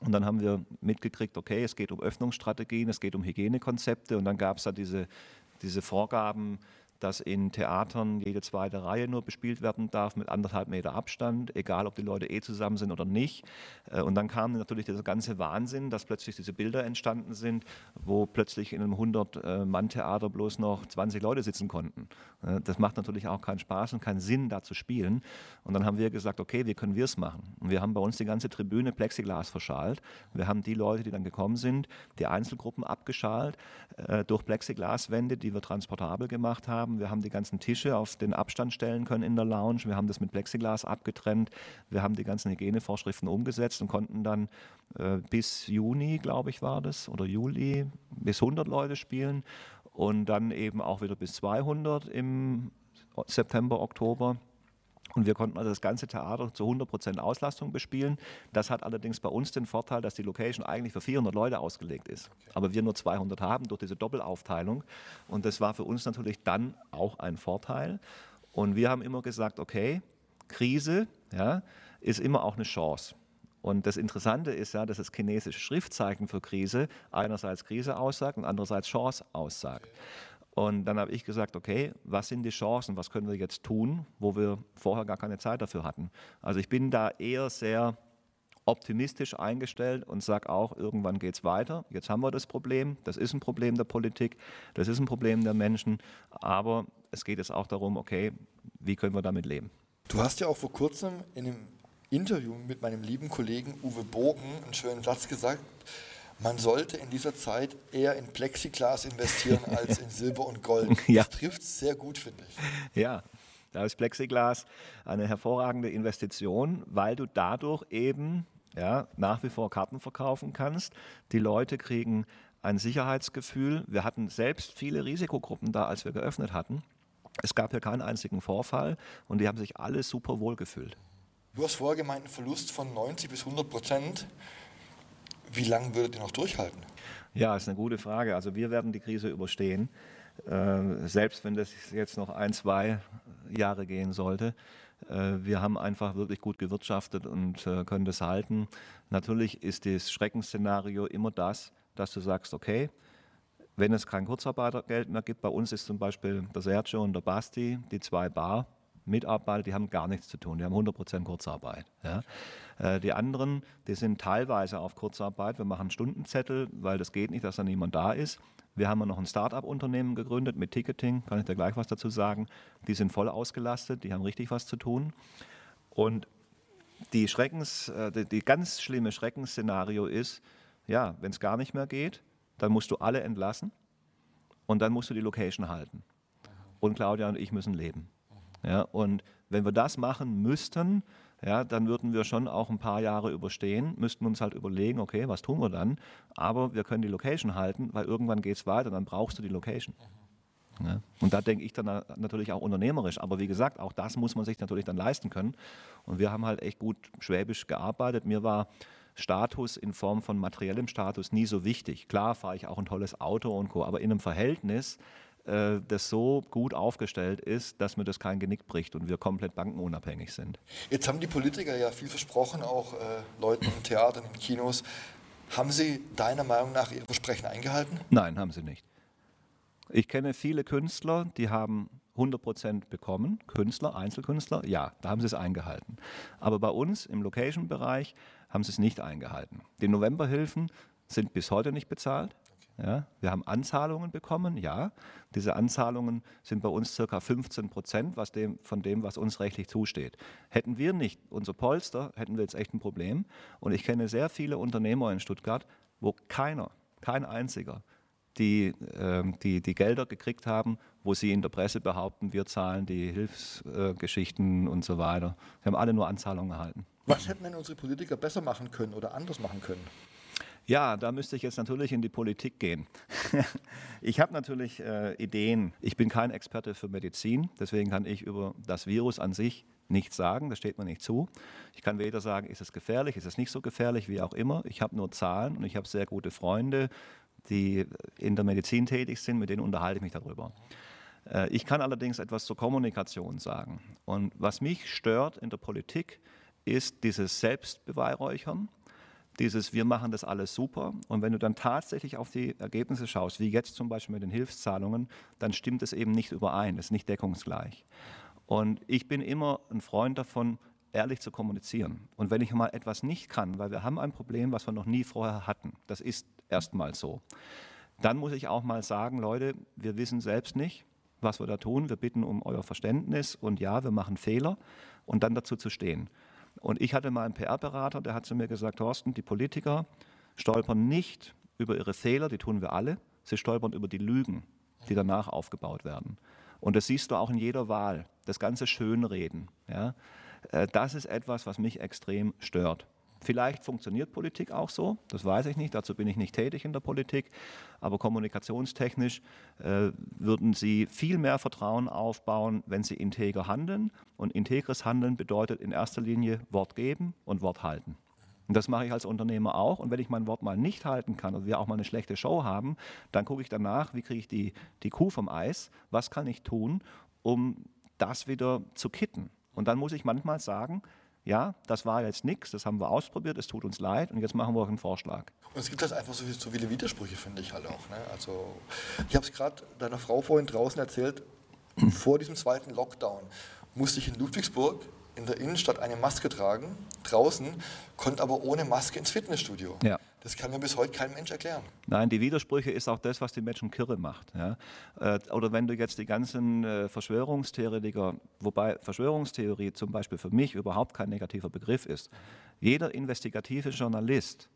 Und dann haben wir mitgekriegt, okay, es geht um Öffnungsstrategien, es geht um Hygienekonzepte und dann gab es da diese, diese Vorgaben, dass in Theatern jede zweite Reihe nur bespielt werden darf mit anderthalb Meter Abstand, egal ob die Leute eh zusammen sind oder nicht. Äh, und dann kam natürlich dieser ganze Wahnsinn, dass plötzlich diese Bilder entstanden sind, wo plötzlich in einem 100-Mann-Theater bloß noch 20 Leute sitzen konnten. Äh, das macht natürlich auch keinen Spaß und keinen Sinn, da zu spielen. Und dann haben wir gesagt, okay, wie können wir es machen? Und wir haben bei uns die ganze Tribüne Plexiglas verschalt. Wir haben die Leute, die dann gekommen sind, die Einzelgruppen abgeschalt äh, durch Plexiglaswände, die wir transportabel gemacht haben haben. Wir haben die ganzen Tische auf den Abstand stellen können in der Lounge. Wir haben das mit Plexiglas abgetrennt. Wir haben die ganzen Hygienevorschriften umgesetzt und konnten dann äh, bis Juni, glaube ich, war das, oder Juli, bis 100 Leute spielen und dann eben auch wieder bis 200 im September, Oktober. Und wir konnten also das ganze Theater zu 100% Auslastung bespielen. Das hat allerdings bei uns den Vorteil, dass die Location eigentlich für 400 Leute ausgelegt ist. Okay. Aber wir nur 200 haben durch diese Doppelaufteilung. Und das war für uns natürlich dann auch ein Vorteil. Und wir haben immer gesagt, okay, Krise ja, ist immer auch eine Chance. Und das Interessante ist ja, dass das chinesische Schriftzeichen für Krise einerseits Krise aussagt und andererseits Chance aussagt. Und dann habe ich gesagt, okay, was sind die Chancen, was können wir jetzt tun, wo wir vorher gar keine Zeit dafür hatten. Also ich bin da eher sehr optimistisch eingestellt und sage auch, irgendwann geht es weiter. Jetzt haben wir das Problem, das ist ein Problem der Politik, das ist ein Problem der Menschen, aber es geht jetzt auch darum, okay, wie können wir damit leben. Du hast ja auch vor kurzem in einem Interview mit meinem lieben Kollegen Uwe Bogen einen schönen Satz gesagt, man sollte in dieser Zeit eher in Plexiglas investieren als in Silber und Gold. Ja. Das trifft sehr gut, finde ich. Ja, da ist Plexiglas eine hervorragende Investition, weil du dadurch eben ja, nach wie vor Karten verkaufen kannst. Die Leute kriegen ein Sicherheitsgefühl. Wir hatten selbst viele Risikogruppen da, als wir geöffnet hatten. Es gab hier keinen einzigen Vorfall und die haben sich alle super wohl gefühlt. Du hast vorher gemeint, einen Verlust von 90 bis 100 Prozent. Wie lange würdet ihr noch durchhalten? Ja, ist eine gute Frage. Also wir werden die Krise überstehen, äh, selbst wenn das jetzt noch ein, zwei Jahre gehen sollte. Äh, wir haben einfach wirklich gut gewirtschaftet und äh, können das halten. Natürlich ist das Schreckensszenario immer das, dass du sagst, okay, wenn es kein Kurzarbeitergeld mehr gibt, bei uns ist zum Beispiel der Sergio und der Basti, die zwei Bar, Mitarbeiter, die haben gar nichts zu tun, die haben 100% Kurzarbeit. Ja. Äh, die anderen, die sind teilweise auf Kurzarbeit. Wir machen Stundenzettel, weil das geht nicht, dass da niemand da ist. Wir haben noch ein Start-up-Unternehmen gegründet mit Ticketing, kann ich dir gleich was dazu sagen. Die sind voll ausgelastet, die haben richtig was zu tun. Und die, Schreckens, äh, die ganz schlimme Schreckensszenario ist, ja, wenn es gar nicht mehr geht, dann musst du alle entlassen und dann musst du die Location halten. Und Claudia und ich müssen leben. Ja, und wenn wir das machen müssten, ja, dann würden wir schon auch ein paar Jahre überstehen, müssten uns halt überlegen, okay, was tun wir dann? Aber wir können die Location halten, weil irgendwann geht es weiter, dann brauchst du die Location. Ja. Und da denke ich dann natürlich auch unternehmerisch. Aber wie gesagt, auch das muss man sich natürlich dann leisten können. Und wir haben halt echt gut schwäbisch gearbeitet. Mir war Status in Form von materiellem Status nie so wichtig. Klar fahre ich auch ein tolles Auto und Co., aber in einem Verhältnis äh, das so gut aufgestellt ist, dass mir das kein Genick bricht und wir komplett bankenunabhängig sind. Jetzt haben die Politiker ja viel versprochen, auch äh, Leuten in Theatern, in Kinos. Haben Sie deiner Meinung nach Ihr Versprechen eingehalten? Nein, haben sie nicht. Ich kenne viele Künstler, die haben 100% bekommen. Künstler, Einzelkünstler, ja, da haben sie es eingehalten. Aber bei uns im Location-Bereich haben sie es nicht eingehalten. Die Novemberhilfen sind bis heute nicht bezahlt. Ja, wir haben Anzahlungen bekommen, ja. Diese Anzahlungen sind bei uns circa 15 Prozent was dem, von dem, was uns rechtlich zusteht. Hätten wir nicht unser Polster, hätten wir jetzt echt ein Problem. Und ich kenne sehr viele Unternehmer in Stuttgart, wo keiner, kein einziger, die, äh, die, die Gelder gekriegt haben, wo sie in der Presse behaupten, wir zahlen die Hilfsgeschichten äh, und so weiter. Sie haben alle nur Anzahlungen erhalten. Was hätten denn unsere Politiker besser machen können oder anders machen können? Ja, da müsste ich jetzt natürlich in die Politik gehen. ich habe natürlich äh, Ideen. Ich bin kein Experte für Medizin, deswegen kann ich über das Virus an sich nichts sagen, das steht mir nicht zu. Ich kann weder sagen, ist es gefährlich, ist es nicht so gefährlich, wie auch immer. Ich habe nur Zahlen und ich habe sehr gute Freunde, die in der Medizin tätig sind, mit denen unterhalte ich mich darüber. Äh, ich kann allerdings etwas zur Kommunikation sagen. Und was mich stört in der Politik, ist dieses Selbstbeweihräuchern, dieses Wir machen das alles super. Und wenn du dann tatsächlich auf die Ergebnisse schaust, wie jetzt zum Beispiel mit den Hilfszahlungen, dann stimmt es eben nicht überein, es ist nicht deckungsgleich. Und ich bin immer ein Freund davon, ehrlich zu kommunizieren. Und wenn ich mal etwas nicht kann, weil wir haben ein Problem, was wir noch nie vorher hatten, das ist erstmal so, dann muss ich auch mal sagen, Leute, wir wissen selbst nicht, was wir da tun. Wir bitten um euer Verständnis und ja, wir machen Fehler und dann dazu zu stehen. Und ich hatte mal einen PR-Berater, der hat zu mir gesagt, Thorsten, die Politiker stolpern nicht über ihre Fehler, die tun wir alle, sie stolpern über die Lügen, die danach aufgebaut werden. Und das siehst du auch in jeder Wahl, das ganze Schönreden. Ja? Äh, das ist etwas, was mich extrem stört. Vielleicht funktioniert Politik auch so, das weiß ich nicht, dazu bin ich nicht tätig in der Politik, aber kommunikationstechnisch äh, würden Sie viel mehr Vertrauen aufbauen, wenn Sie integer handeln. Und integres Handeln bedeutet in erster Linie Wort geben und Wort halten. Und das mache ich als Unternehmer auch. Und wenn ich mein Wort mal nicht halten kann oder wir auch mal eine schlechte Show haben, dann gucke ich danach, wie kriege ich die, die Kuh vom Eis, was kann ich tun, um das wieder zu kitten. Und dann muss ich manchmal sagen, ja, das war jetzt nichts, das haben wir ausprobiert, es tut uns leid und jetzt machen wir auch einen Vorschlag. Und es gibt halt einfach so, so viele Widersprüche, finde ich halt auch. Ne? Also, ich habe es gerade deiner Frau vorhin draußen erzählt, vor diesem zweiten Lockdown musste ich in Ludwigsburg in der Innenstadt eine Maske tragen, draußen, konnte aber ohne Maske ins Fitnessstudio. Ja. Das kann mir bis heute kein Mensch erklären. Nein, die Widersprüche ist auch das, was die Menschen kirre macht. Ja? Äh, oder wenn du jetzt die ganzen äh, Verschwörungstheoretiker, wobei Verschwörungstheorie zum Beispiel für mich überhaupt kein negativer Begriff ist. Jeder investigative Journalist,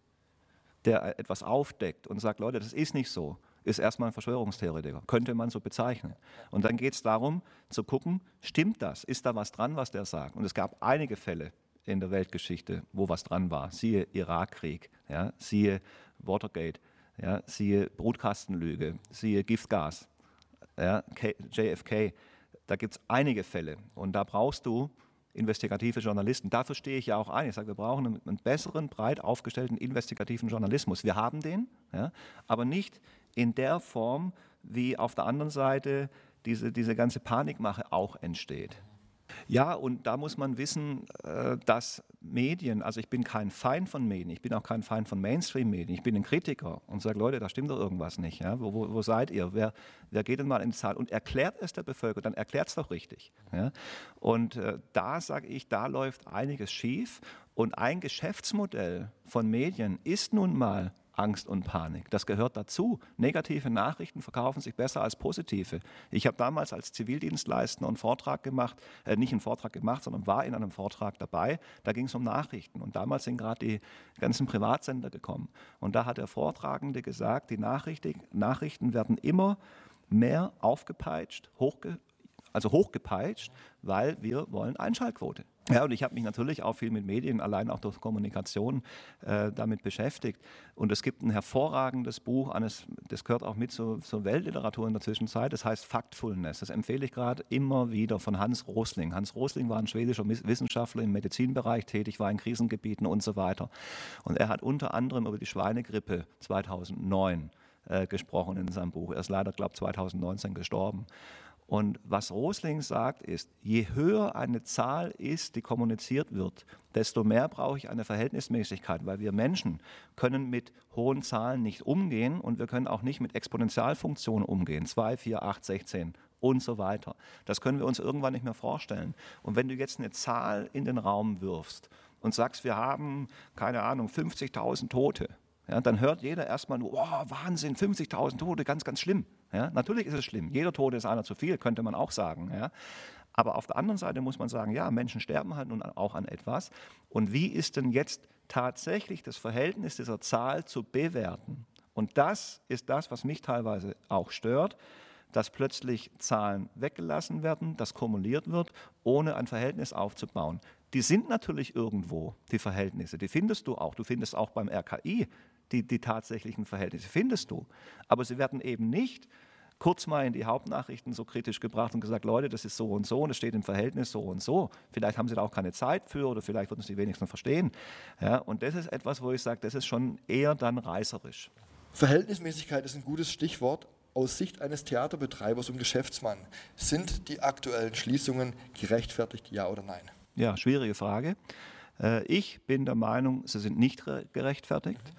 der etwas aufdeckt und sagt, Leute, das ist nicht so, ist erstmal ein Verschwörungstheoretiker, könnte man so bezeichnen. Und dann geht es darum zu gucken, stimmt das? Ist da was dran, was der sagt? Und es gab einige Fälle, in der Weltgeschichte, wo was dran war. Siehe Irakkrieg, ja, siehe Watergate, ja, siehe Brutkastenlüge, siehe Giftgas, ja, JFK. Da gibt es einige Fälle und da brauchst du investigative Journalisten. Dafür stehe ich ja auch ein. Ich sage, wir brauchen einen besseren, breit aufgestellten investigativen Journalismus. Wir haben den, ja, aber nicht in der Form, wie auf der anderen Seite diese, diese ganze Panikmache auch entsteht. Ja, und da muss man wissen, äh, dass Medien, also ich bin kein Feind von Medien, ich bin auch kein Feind von Mainstream-Medien, ich bin ein Kritiker und sage, Leute, da stimmt doch irgendwas nicht. Ja? Wo, wo, wo, seid ihr? Wer, wer geht denn mal in die Zahl und erklärt es der Bevölkerung, dann erklärt es doch richtig. Ja? Und äh, da sage ich, da läuft einiges schief und ein Geschäftsmodell von Medien ist nun mal Angst und Panik. Das gehört dazu. Negative Nachrichten verkaufen sich besser als positive. Ich habe damals als Zivildienstleister einen Vortrag gemacht, äh, nicht einen Vortrag gemacht, sondern war in einem Vortrag dabei. Da ging es um Nachrichten. Und damals sind gerade die ganzen Privatsender gekommen. Und da hat der Vortragende gesagt, die Nachrichten, Nachrichten werden immer mehr aufgepeitscht, hochge also hochgepeitscht, weil wir wollen Einschaltquote. Ja, und ich habe mich natürlich auch viel mit Medien, allein auch durch Kommunikation, äh, damit beschäftigt. Und es gibt ein hervorragendes Buch, eines, das gehört auch mit zur, zur Weltliteratur in der Zwischenzeit, das heißt Factfulness. Das empfehle ich gerade immer wieder von Hans Rosling. Hans Rosling war ein schwedischer Wissenschaftler im Medizinbereich tätig, war in Krisengebieten und so weiter. Und er hat unter anderem über die Schweinegrippe 2009 äh, gesprochen in seinem Buch. Er ist leider, glaube ich, 2019 gestorben. Und was Rosling sagt, ist, je höher eine Zahl ist, die kommuniziert wird, desto mehr brauche ich eine Verhältnismäßigkeit, weil wir Menschen können mit hohen Zahlen nicht umgehen und wir können auch nicht mit Exponentialfunktionen umgehen. 2, 4, 8, 16 und so weiter. Das können wir uns irgendwann nicht mehr vorstellen. Und wenn du jetzt eine Zahl in den Raum wirfst und sagst, wir haben, keine Ahnung, 50.000 Tote, ja, dann hört jeder erstmal nur, oh, Wahnsinn, 50.000 Tote, ganz, ganz schlimm. Ja, natürlich ist es schlimm. Jeder Tode ist einer zu viel, könnte man auch sagen. Ja. Aber auf der anderen Seite muss man sagen, ja, Menschen sterben halt nun auch an etwas. Und wie ist denn jetzt tatsächlich das Verhältnis dieser Zahl zu bewerten? Und das ist das, was mich teilweise auch stört, dass plötzlich Zahlen weggelassen werden, dass kumuliert wird, ohne ein Verhältnis aufzubauen. Die sind natürlich irgendwo, die Verhältnisse, die findest du auch. Du findest auch beim RKI die, die tatsächlichen Verhältnisse, findest du. Aber sie werden eben nicht kurz mal in die Hauptnachrichten so kritisch gebracht und gesagt, Leute, das ist so und so und es steht im Verhältnis so und so. Vielleicht haben sie da auch keine Zeit für oder vielleicht würden sie wenigstens verstehen. Ja, und das ist etwas, wo ich sage, das ist schon eher dann reißerisch. Verhältnismäßigkeit ist ein gutes Stichwort. Aus Sicht eines Theaterbetreibers und Geschäftsmann, sind die aktuellen Schließungen gerechtfertigt, ja oder nein? Ja, schwierige Frage. Äh, ich bin der Meinung, sie sind nicht gerechtfertigt.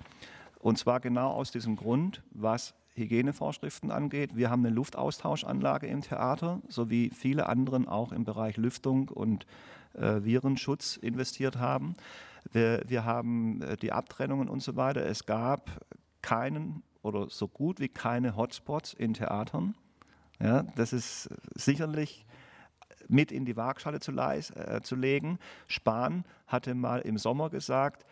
Und zwar genau aus diesem Grund, was Hygienevorschriften angeht. Wir haben eine Luftaustauschanlage im Theater, so wie viele anderen auch im Bereich Lüftung und äh, Virenschutz investiert haben. Wir, wir haben äh, die Abtrennungen und so weiter. Es gab keinen oder so gut wie keine Hotspots in Theatern. Ja, das ist sicherlich mit in die Waagschale zu, äh, zu legen. Spahn hatte mal im Sommer gesagt,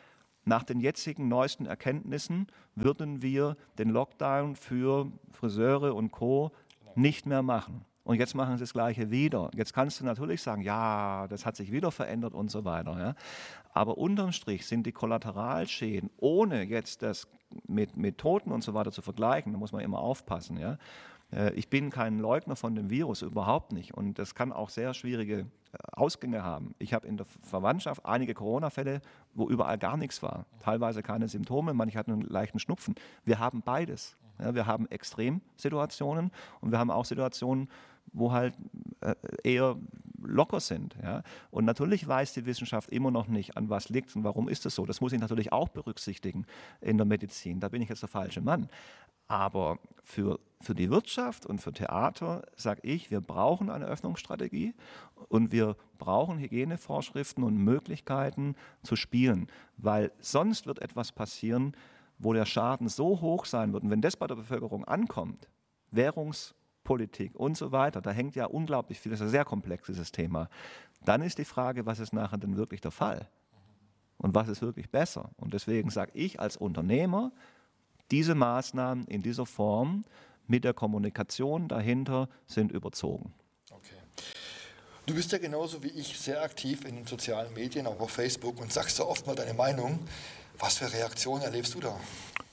nach den jetzigen neuesten Erkenntnissen würden wir den Lockdown für Friseure und Co. nicht mehr machen. Und jetzt machen sie das Gleiche wieder. Jetzt kannst du natürlich sagen, ja, das hat sich wieder verändert und so weiter. Ja. Aber unterm Strich sind die Kollateralschäden, ohne jetzt das mit, mit Toten und so weiter zu vergleichen, da muss man immer aufpassen. Ja. Äh, ich bin kein Leugner von dem Virus, überhaupt nicht. Und das kann auch sehr schwierige äh, Ausgänge haben. Ich habe in der Verwandtschaft einige Corona-Fälle, wo überall gar nichts war. Teilweise keine Symptome, manche hatten einen leichten Schnupfen. Wir haben beides. Ja, wir haben Extremsituationen und wir haben auch Situationen, wo halt äh, eher locker sind. Ja? Und natürlich weiß die Wissenschaft immer noch nicht, an was liegt und warum ist es so. Das muss ich natürlich auch berücksichtigen in der Medizin. Da bin ich jetzt der falsche Mann. Aber für, für die Wirtschaft und für Theater sage ich, wir brauchen eine Öffnungsstrategie und wir brauchen Hygienevorschriften und Möglichkeiten zu spielen, weil sonst wird etwas passieren, wo der Schaden so hoch sein wird. Und wenn das bei der Bevölkerung ankommt, Währungspolitik und so weiter, da hängt ja unglaublich viel, das ist ein sehr komplexes Thema, dann ist die Frage, was ist nachher denn wirklich der Fall? Und was ist wirklich besser? Und deswegen sage ich als Unternehmer, diese Maßnahmen in dieser Form mit der Kommunikation dahinter sind überzogen. Okay. Du bist ja genauso wie ich sehr aktiv in den sozialen Medien, auch auf Facebook und sagst da oft mal deine Meinung. Was für Reaktionen erlebst du da?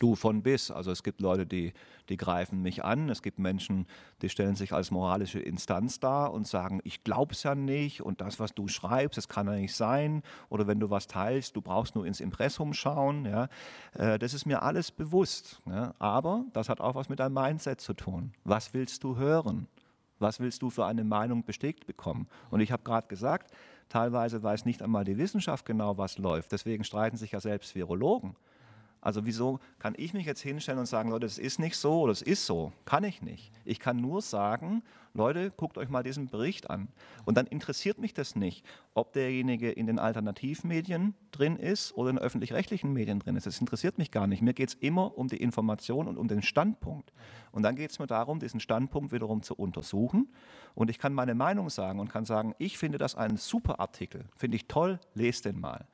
Du von bis. Also es gibt Leute, die, die greifen mich an. Es gibt Menschen, die stellen sich als moralische Instanz dar und sagen, ich glaube es ja nicht und das, was du schreibst, das kann ja nicht sein. Oder wenn du was teilst, du brauchst nur ins Impressum schauen. Ja. Äh, das ist mir alles bewusst. Ja. Aber das hat auch was mit deinem Mindset zu tun. Was willst du hören? Was willst du für eine Meinung bestätigt bekommen? Und ich habe gerade gesagt, Teilweise weiß nicht einmal die Wissenschaft genau, was läuft. Deswegen streiten sich ja selbst Virologen. Also wieso kann ich mich jetzt hinstellen und sagen, Leute, das ist nicht so oder es ist so? Kann ich nicht. Ich kann nur sagen, Leute, guckt euch mal diesen Bericht an. Und dann interessiert mich das nicht, ob derjenige in den Alternativmedien drin ist oder in öffentlich-rechtlichen Medien drin ist. Das interessiert mich gar nicht. Mir geht es immer um die Information und um den Standpunkt. Und dann geht es mir darum, diesen Standpunkt wiederum zu untersuchen. Und ich kann meine Meinung sagen und kann sagen, ich finde das ein super Artikel, finde ich toll, lest den mal.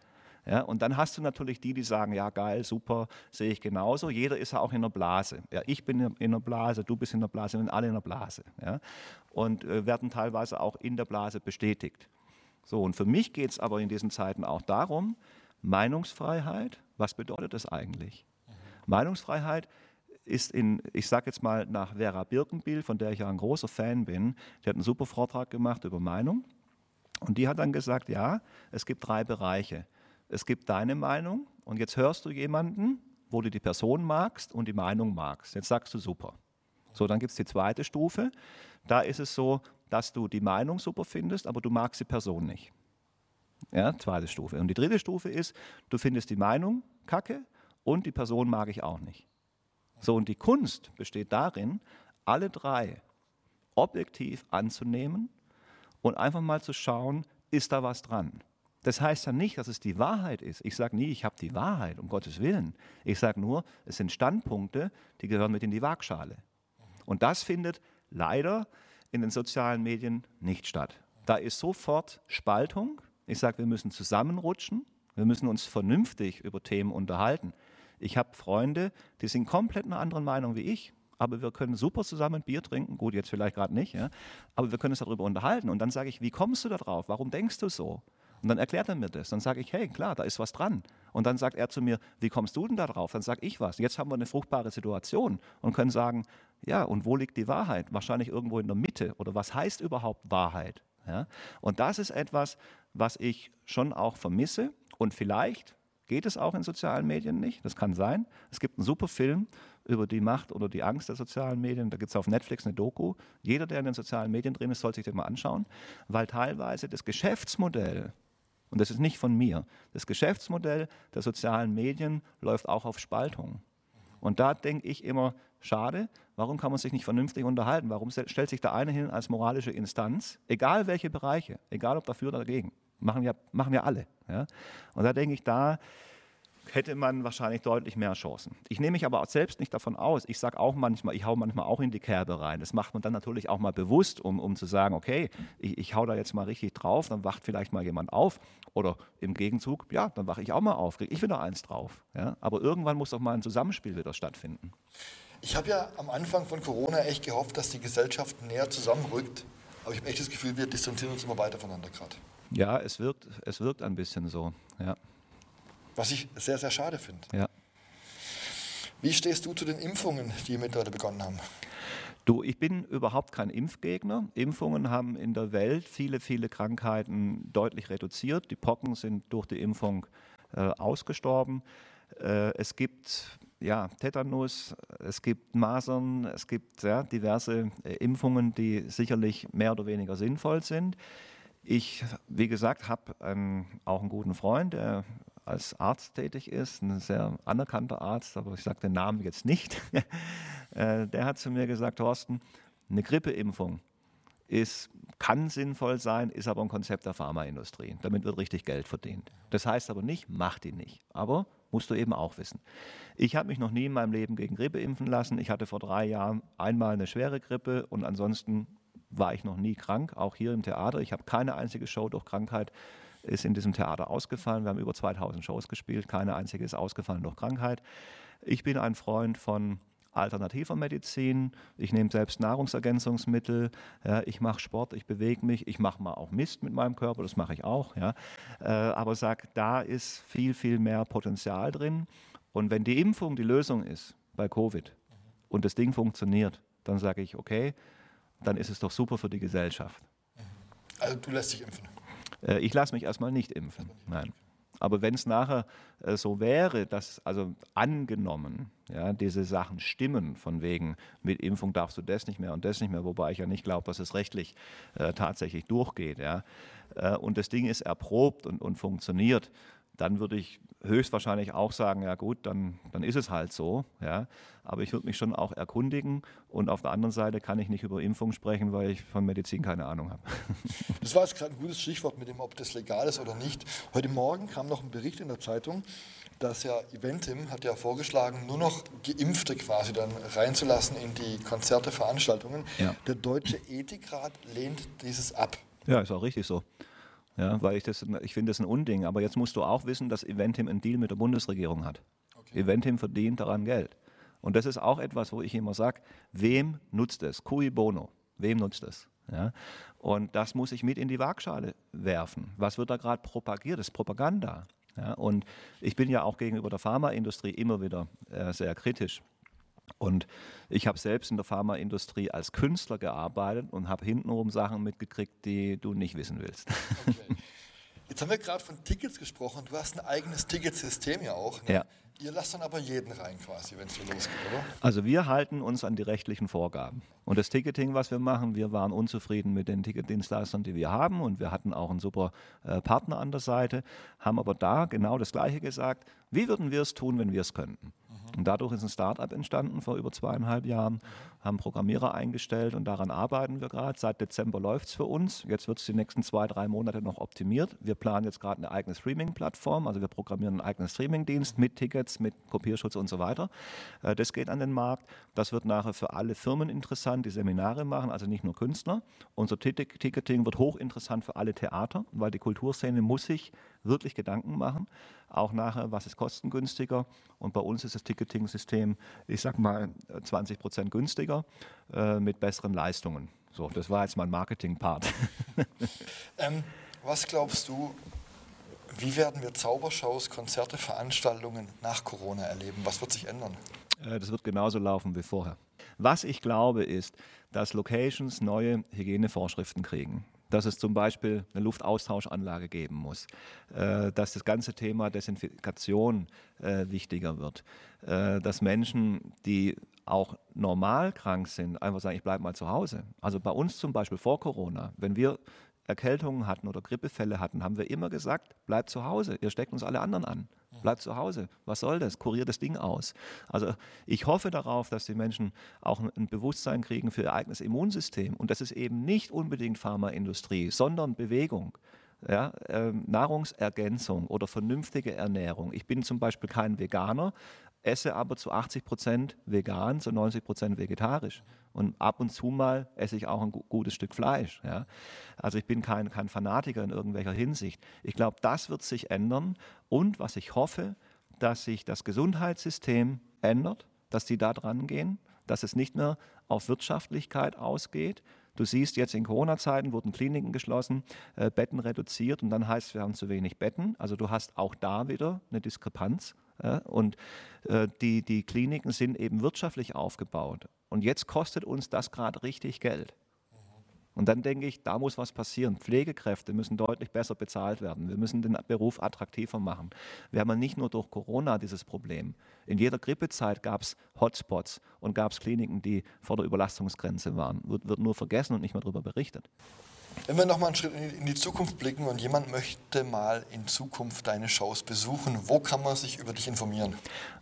Ja, und dann hast du natürlich die, die sagen, ja geil, super, sehe ich genauso. Jeder ist ja auch in der Blase. Ja, ich bin in einer Blase, du bist in der Blase, wir sind alle in der Blase. Ja, und äh, werden teilweise auch in der Blase bestätigt. So, und für mich geht es aber in diesen Zeiten auch darum, Meinungsfreiheit, was bedeutet das eigentlich? Mhm. Meinungsfreiheit ist in, ich sage jetzt mal nach Vera Birkenbiel, von der ich ja ein großer Fan bin, die hat einen super Vortrag gemacht über Meinung. Und die hat dann gesagt, ja, es gibt drei Bereiche es gibt deine Meinung und jetzt hörst du jemanden, wo du die Person magst und die Meinung magst. Jetzt sagst du super. So, dann gibt es die zweite Stufe. Da ist es so, dass du die Meinung super findest, aber du magst die Person nicht. Ja, zweite Stufe. Und die dritte Stufe ist, du findest die Meinung kacke und die Person mag ich auch nicht. So, und die Kunst besteht darin, alle drei objektiv anzunehmen und einfach mal zu schauen, ist da was dran? Das heißt ja nicht, dass es die Wahrheit ist. Ich sage nie, ich habe die Wahrheit, um Gottes Willen. Ich sage nur, es sind Standpunkte, die gehören mit in die Waagschale. Und das findet leider in den sozialen Medien nicht statt. Da ist sofort Spaltung. Ich sage, wir müssen zusammenrutschen. Wir müssen uns vernünftig über Themen unterhalten. Ich habe Freunde, die sind komplett einer anderen Meinung wie ich, aber wir können super zusammen Bier trinken. Gut, jetzt vielleicht gerade nicht, ja? aber wir können uns darüber unterhalten. Und dann sage ich, wie kommst du da drauf? Warum denkst du so? Und dann erklärt er mir das. Dann sage ich, hey, klar, da ist was dran. Und dann sagt er zu mir, wie kommst du denn da drauf? Dann sage ich was. Jetzt haben wir eine fruchtbare Situation und können sagen, ja, und wo liegt die Wahrheit? Wahrscheinlich irgendwo in der Mitte. Oder was heißt überhaupt Wahrheit? Ja? Und das ist etwas, was ich schon auch vermisse. Und vielleicht geht es auch in sozialen Medien nicht. Das kann sein. Es gibt einen super Film über die Macht oder die Angst der sozialen Medien. Da gibt es auf Netflix eine Doku. Jeder, der in den sozialen Medien drin ist, soll sich das mal anschauen, weil teilweise das Geschäftsmodell, und das ist nicht von mir, das Geschäftsmodell der sozialen Medien läuft auch auf Spaltung. Und da denke ich immer, schade, warum kann man sich nicht vernünftig unterhalten? Warum stellt sich der eine hin als moralische Instanz, egal welche Bereiche, egal ob dafür oder dagegen? Machen ja, machen ja alle. Ja? Und da denke ich, da hätte man wahrscheinlich deutlich mehr Chancen. Ich nehme mich aber auch selbst nicht davon aus. Ich sage auch manchmal, ich hau manchmal auch in die Kerbe rein. Das macht man dann natürlich auch mal bewusst, um, um zu sagen, okay, ich, ich hau da jetzt mal richtig drauf, dann wacht vielleicht mal jemand auf. Oder im Gegenzug, ja, dann wache ich auch mal auf, kriege ich wieder eins drauf. Ja? Aber irgendwann muss doch mal ein Zusammenspiel wieder stattfinden. Ich habe ja am Anfang von Corona echt gehofft, dass die Gesellschaft näher zusammenrückt. Aber ich habe echt das Gefühl, wir distanzieren uns immer weiter voneinander gerade. Ja, es wirkt, es wirkt ein bisschen so. Ja. Was ich sehr, sehr schade finde. Ja. Wie stehst du zu den Impfungen, die mittlerweile begonnen haben? Du, ich bin überhaupt kein Impfgegner. Impfungen haben in der Welt viele, viele Krankheiten deutlich reduziert. Die Pocken sind durch die Impfung äh, ausgestorben. Äh, es gibt ja, Tetanus, es gibt Masern, es gibt ja, diverse äh, Impfungen, die sicherlich mehr oder weniger sinnvoll sind. Ich, wie gesagt, habe auch einen guten Freund, der als Arzt tätig ist, ein sehr anerkannter Arzt, aber ich sage den Namen jetzt nicht. Äh, der hat zu mir gesagt, Thorsten, eine Grippeimpfung ist, kann sinnvoll sein, ist aber ein Konzept der Pharmaindustrie. Damit wird richtig Geld verdient. Das heißt aber nicht, mach die nicht. Aber musst du eben auch wissen. Ich habe mich noch nie in meinem Leben gegen Grippe impfen lassen. Ich hatte vor drei Jahren einmal eine schwere Grippe und ansonsten war ich noch nie krank, auch hier im Theater. Ich habe keine einzige Show durch Krankheit ist in diesem Theater ausgefallen. Wir haben über 2000 Shows gespielt, keine einzige ist ausgefallen durch Krankheit. Ich bin ein Freund von alternativer Medizin. Ich nehme selbst Nahrungsergänzungsmittel. Ja, ich mache Sport, ich bewege mich. Ich mache mal auch Mist mit meinem Körper, das mache ich auch. Ja. Äh, aber sage, da ist viel, viel mehr Potenzial drin. Und wenn die Impfung die Lösung ist bei Covid und das Ding funktioniert, dann sage ich, okay, dann ist es doch super für die Gesellschaft. Also du lässt dich impfen? Äh, ich lasse mich erstmal nicht impfen. Nein. Aber wenn es nachher äh, so wäre, dass, also angenommen, ja, diese Sachen stimmen, von wegen, mit Impfung darfst du das nicht mehr und das nicht mehr, wobei ich ja nicht glaube, dass es rechtlich äh, tatsächlich durchgeht, ja, äh, und das Ding ist erprobt und, und funktioniert, dann würde ich höchstwahrscheinlich auch sagen, ja gut, dann, dann ist es halt so. Ja. Aber ich würde mich schon auch erkundigen. Und auf der anderen Seite kann ich nicht über Impfung sprechen, weil ich von Medizin keine Ahnung habe. Das war jetzt gerade ein gutes Stichwort mit dem, ob das legal ist oder nicht. Heute Morgen kam noch ein Bericht in der Zeitung, dass ja Eventim hat ja vorgeschlagen, nur noch Geimpfte quasi dann reinzulassen in die Konzerte, Veranstaltungen. Ja. Der Deutsche Ethikrat lehnt dieses ab. Ja, ist auch richtig so. Ja, weil ich das, ich finde das ein Unding. Aber jetzt musst du auch wissen, dass Eventim einen Deal mit der Bundesregierung hat. Okay. Eventim verdient daran Geld. Und das ist auch etwas, wo ich immer sage, wem nutzt es? Cui bono. Wem nutzt es? Ja? Und das muss ich mit in die Waagschale werfen. Was wird da gerade propagiert? Das ist Propaganda. Ja? Und ich bin ja auch gegenüber der Pharmaindustrie immer wieder äh, sehr kritisch. Und ich habe selbst in der Pharmaindustrie als Künstler gearbeitet und habe hintenrum Sachen mitgekriegt, die du nicht wissen willst. Okay. Jetzt haben wir gerade von Tickets gesprochen. Du hast ein eigenes Ticketsystem ja auch. Ne? Ja. Ihr lasst dann aber jeden rein quasi, wenn es so losgeht, oder? Also wir halten uns an die rechtlichen Vorgaben. Und das Ticketing, was wir machen, wir waren unzufrieden mit den Ticketdienstleistern, die wir haben und wir hatten auch einen super äh, Partner an der Seite, haben aber da genau das Gleiche gesagt, wie würden wir es tun, wenn wir es könnten? Und dadurch ist ein Startup entstanden vor über zweieinhalb Jahren, haben Programmierer eingestellt und daran arbeiten wir gerade. Seit Dezember läuft es für uns. Jetzt wird es die nächsten zwei, drei Monate noch optimiert. Wir planen jetzt gerade eine eigene Streaming-Plattform, also wir programmieren einen eigenen Streaming-Dienst mit Tickets, mit Kopierschutz und so weiter. Äh, das geht an den Markt. Das wird nachher für alle Firmen interessant, die Seminare machen, also nicht nur Künstler. Unser Ticketing wird hochinteressant für alle Theater, weil die Kulturszene muss sich wirklich Gedanken machen. Auch nachher, was ist kostengünstiger? Und bei uns ist das Ticketing-System, ich sag mal, 20 Prozent günstiger äh, mit besseren Leistungen. So, das war jetzt mein Marketing-Part. ähm, was glaubst du, Wie werden wir Zaubershows, Konzerte, Veranstaltungen nach Corona erleben? Was wird sich ändern? Äh, das wird genauso laufen wie vorher. Was ich glaube, ist, dass Locations neue Hygienevorschriften kriegen dass es zum Beispiel eine Luftaustauschanlage geben muss, äh, dass das ganze Thema Desinfikation äh, wichtiger wird, äh, dass Menschen, die auch normal krank sind, einfach sagen, ich bleibe mal zu Hause. Also bei uns zum Beispiel vor Corona, wenn wir Erkältungen hatten oder Grippefälle hatten, haben wir immer gesagt, bleibt zu Hause, ihr steckt uns alle anderen an. Bleibt zu Hause. Was soll das? Kuriert das Ding aus. Also ich hoffe darauf, dass die Menschen auch ein Bewusstsein kriegen für ihr eigenes Immunsystem. Und das ist eben nicht unbedingt Pharmaindustrie, sondern Bewegung. Ja, äh, Nahrungsergänzung oder vernünftige Ernährung. Ich bin zum Beispiel kein Veganer, esse aber zu 80 Prozent vegan, zu 90 Prozent vegetarisch. Und ab und zu mal esse ich auch ein gutes Stück Fleisch. Ja. Also ich bin kein, kein Fanatiker in irgendwelcher Hinsicht. Ich glaube, das wird sich ändern. Und was ich hoffe, dass sich das Gesundheitssystem ändert, dass die da dran gehen, dass es nicht mehr auf Wirtschaftlichkeit ausgeht. Du siehst jetzt in Corona-Zeiten wurden Kliniken geschlossen, äh, Betten reduziert und dann heißt es, wir haben zu wenig Betten. Also du hast auch da wieder eine Diskrepanz. Ja, und äh, die, die Kliniken sind eben wirtschaftlich aufgebaut. Und jetzt kostet uns das gerade richtig Geld. Und dann denke ich, da muss was passieren. Pflegekräfte müssen deutlich besser bezahlt werden. Wir müssen den Beruf attraktiver machen. Wir haben ja nicht nur durch Corona dieses Problem. In jeder Grippezeit gab es Hotspots und gab es Kliniken, die vor der Überlastungsgrenze waren. Wird, wird nur vergessen und nicht mehr darüber berichtet. Wenn wir nochmal einen Schritt in die Zukunft blicken und jemand möchte mal in Zukunft deine Shows besuchen, wo kann man sich über dich informieren?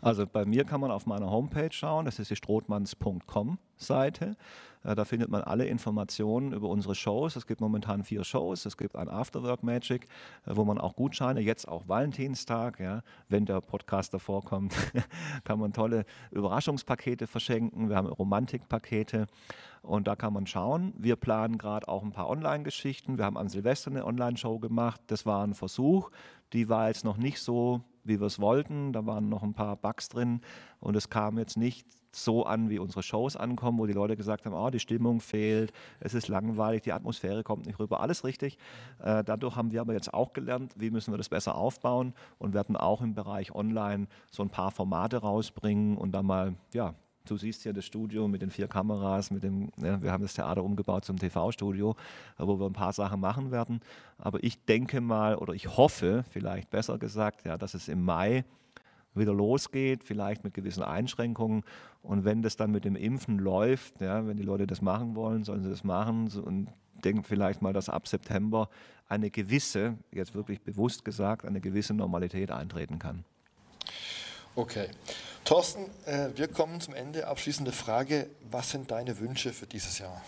Also bei mir kann man auf meiner Homepage schauen, das ist die strothmanns.com Seite. Äh, da findet man alle Informationen über unsere Shows. Es gibt momentan vier Shows. Es gibt ein Afterwork Magic, äh, wo man auch Gutscheine, jetzt auch Valentinstag, ja, wenn der Podcast davor kommt, kann man tolle Überraschungspakete verschenken. Wir haben Romantikpakete und da kann man schauen. Wir planen gerade auch ein paar Online-Geschichten. Wir haben am Silvester eine Online-Show gemacht. Das war ein Versuch. Die war jetzt noch nicht so, wie wir es wollten. Da waren noch ein paar Bugs drin und es kam jetzt nicht so an, wie unsere Shows ankommen, wo die Leute gesagt haben, oh, die Stimmung fehlt, es ist langweilig, die Atmosphäre kommt nicht rüber, alles richtig. Äh, dadurch haben wir aber jetzt auch gelernt, wie müssen wir das besser aufbauen und werden auch im Bereich Online so ein paar Formate rausbringen und dann mal, ja, Du siehst hier das Studio mit den vier Kameras, mit dem, ja, wir haben das Theater umgebaut zum TV-Studio, wo wir ein paar Sachen machen werden. Aber ich denke mal, oder ich hoffe, vielleicht besser gesagt, ja, dass es im Mai wieder losgeht, vielleicht mit gewissen Einschränkungen. Und wenn das dann mit dem Impfen läuft, ja, wenn die Leute das machen wollen, sollen sie das machen. Und denkt vielleicht mal, dass ab September eine gewisse, jetzt wirklich bewusst gesagt, eine gewisse Normalität eintreten kann. Okay. Thorsten, äh, wir kommen zum Ende. Abschließende Frage. Was sind deine Wünsche für dieses Jahr?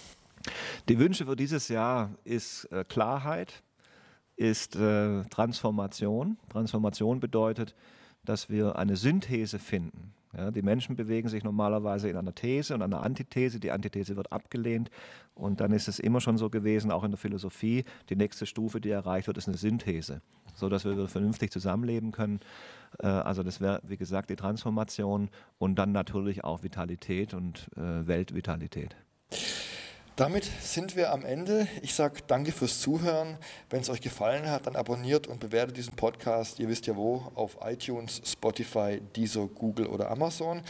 Die Wünsche für dieses Jahr ist äh, Klarheit, ist äh, Transformation. Transformation bedeutet, dass wir eine Synthese finden. Ja, die Menschen bewegen sich normalerweise in einer These und einer Antithese. Die Antithese wird abgelehnt. Und dann ist es immer schon so gewesen, auch in der Philosophie, die nächste Stufe, die erreicht wird, ist eine Synthese, sodass wir vernünftig zusammenleben können. Äh, also das wäre, wie gesagt, die Transformation und dann natürlich auch Vitalität und äh, Weltvitalität. Damit sind wir am Ende. Ich sage danke fürs Zuhören. Wenn es euch gefallen hat, dann abonniert und bewertet diesen Podcast. Ihr wisst ja wo, auf iTunes, Spotify, Deezer, Google oder Amazon.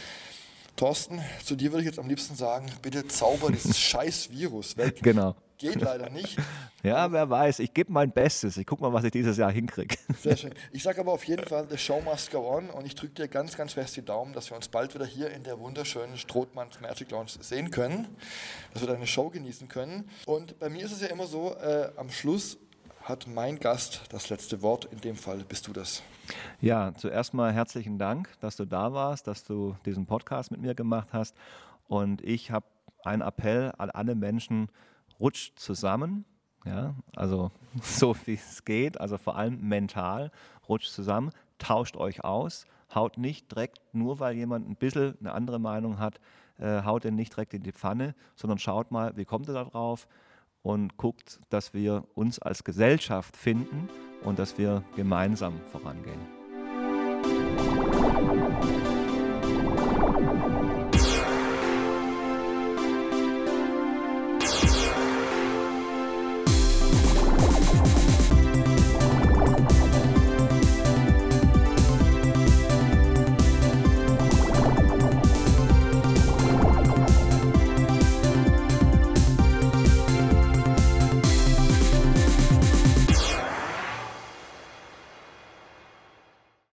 Thorsten, zu dir würde ich jetzt am liebsten sagen, bitte zauber dieses scheiß Virus weg. Genau. Geht leider nicht. Ja, wer weiß. Ich gebe mein Bestes. Ich gucke mal, was ich dieses Jahr hinkriege. Sehr schön. Ich sage aber auf jeden Fall, the show must go on. Und ich drücke dir ganz, ganz fest die Daumen, dass wir uns bald wieder hier in der wunderschönen Strothmanns Magic Lounge sehen können. Dass wir deine Show genießen können. Und bei mir ist es ja immer so, äh, am Schluss hat mein Gast das letzte Wort. In dem Fall bist du das. Ja, zuerst mal herzlichen Dank, dass du da warst, dass du diesen Podcast mit mir gemacht hast. Und ich habe einen Appell an alle Menschen, rutscht zusammen, ja, also so wie es geht, also vor allem mental, rutscht zusammen, tauscht euch aus, haut nicht direkt, nur weil jemand ein bisschen eine andere Meinung hat, äh, haut den nicht direkt in die Pfanne, sondern schaut mal, wie kommt er da drauf und guckt, dass wir uns als Gesellschaft finden und dass wir gemeinsam vorangehen.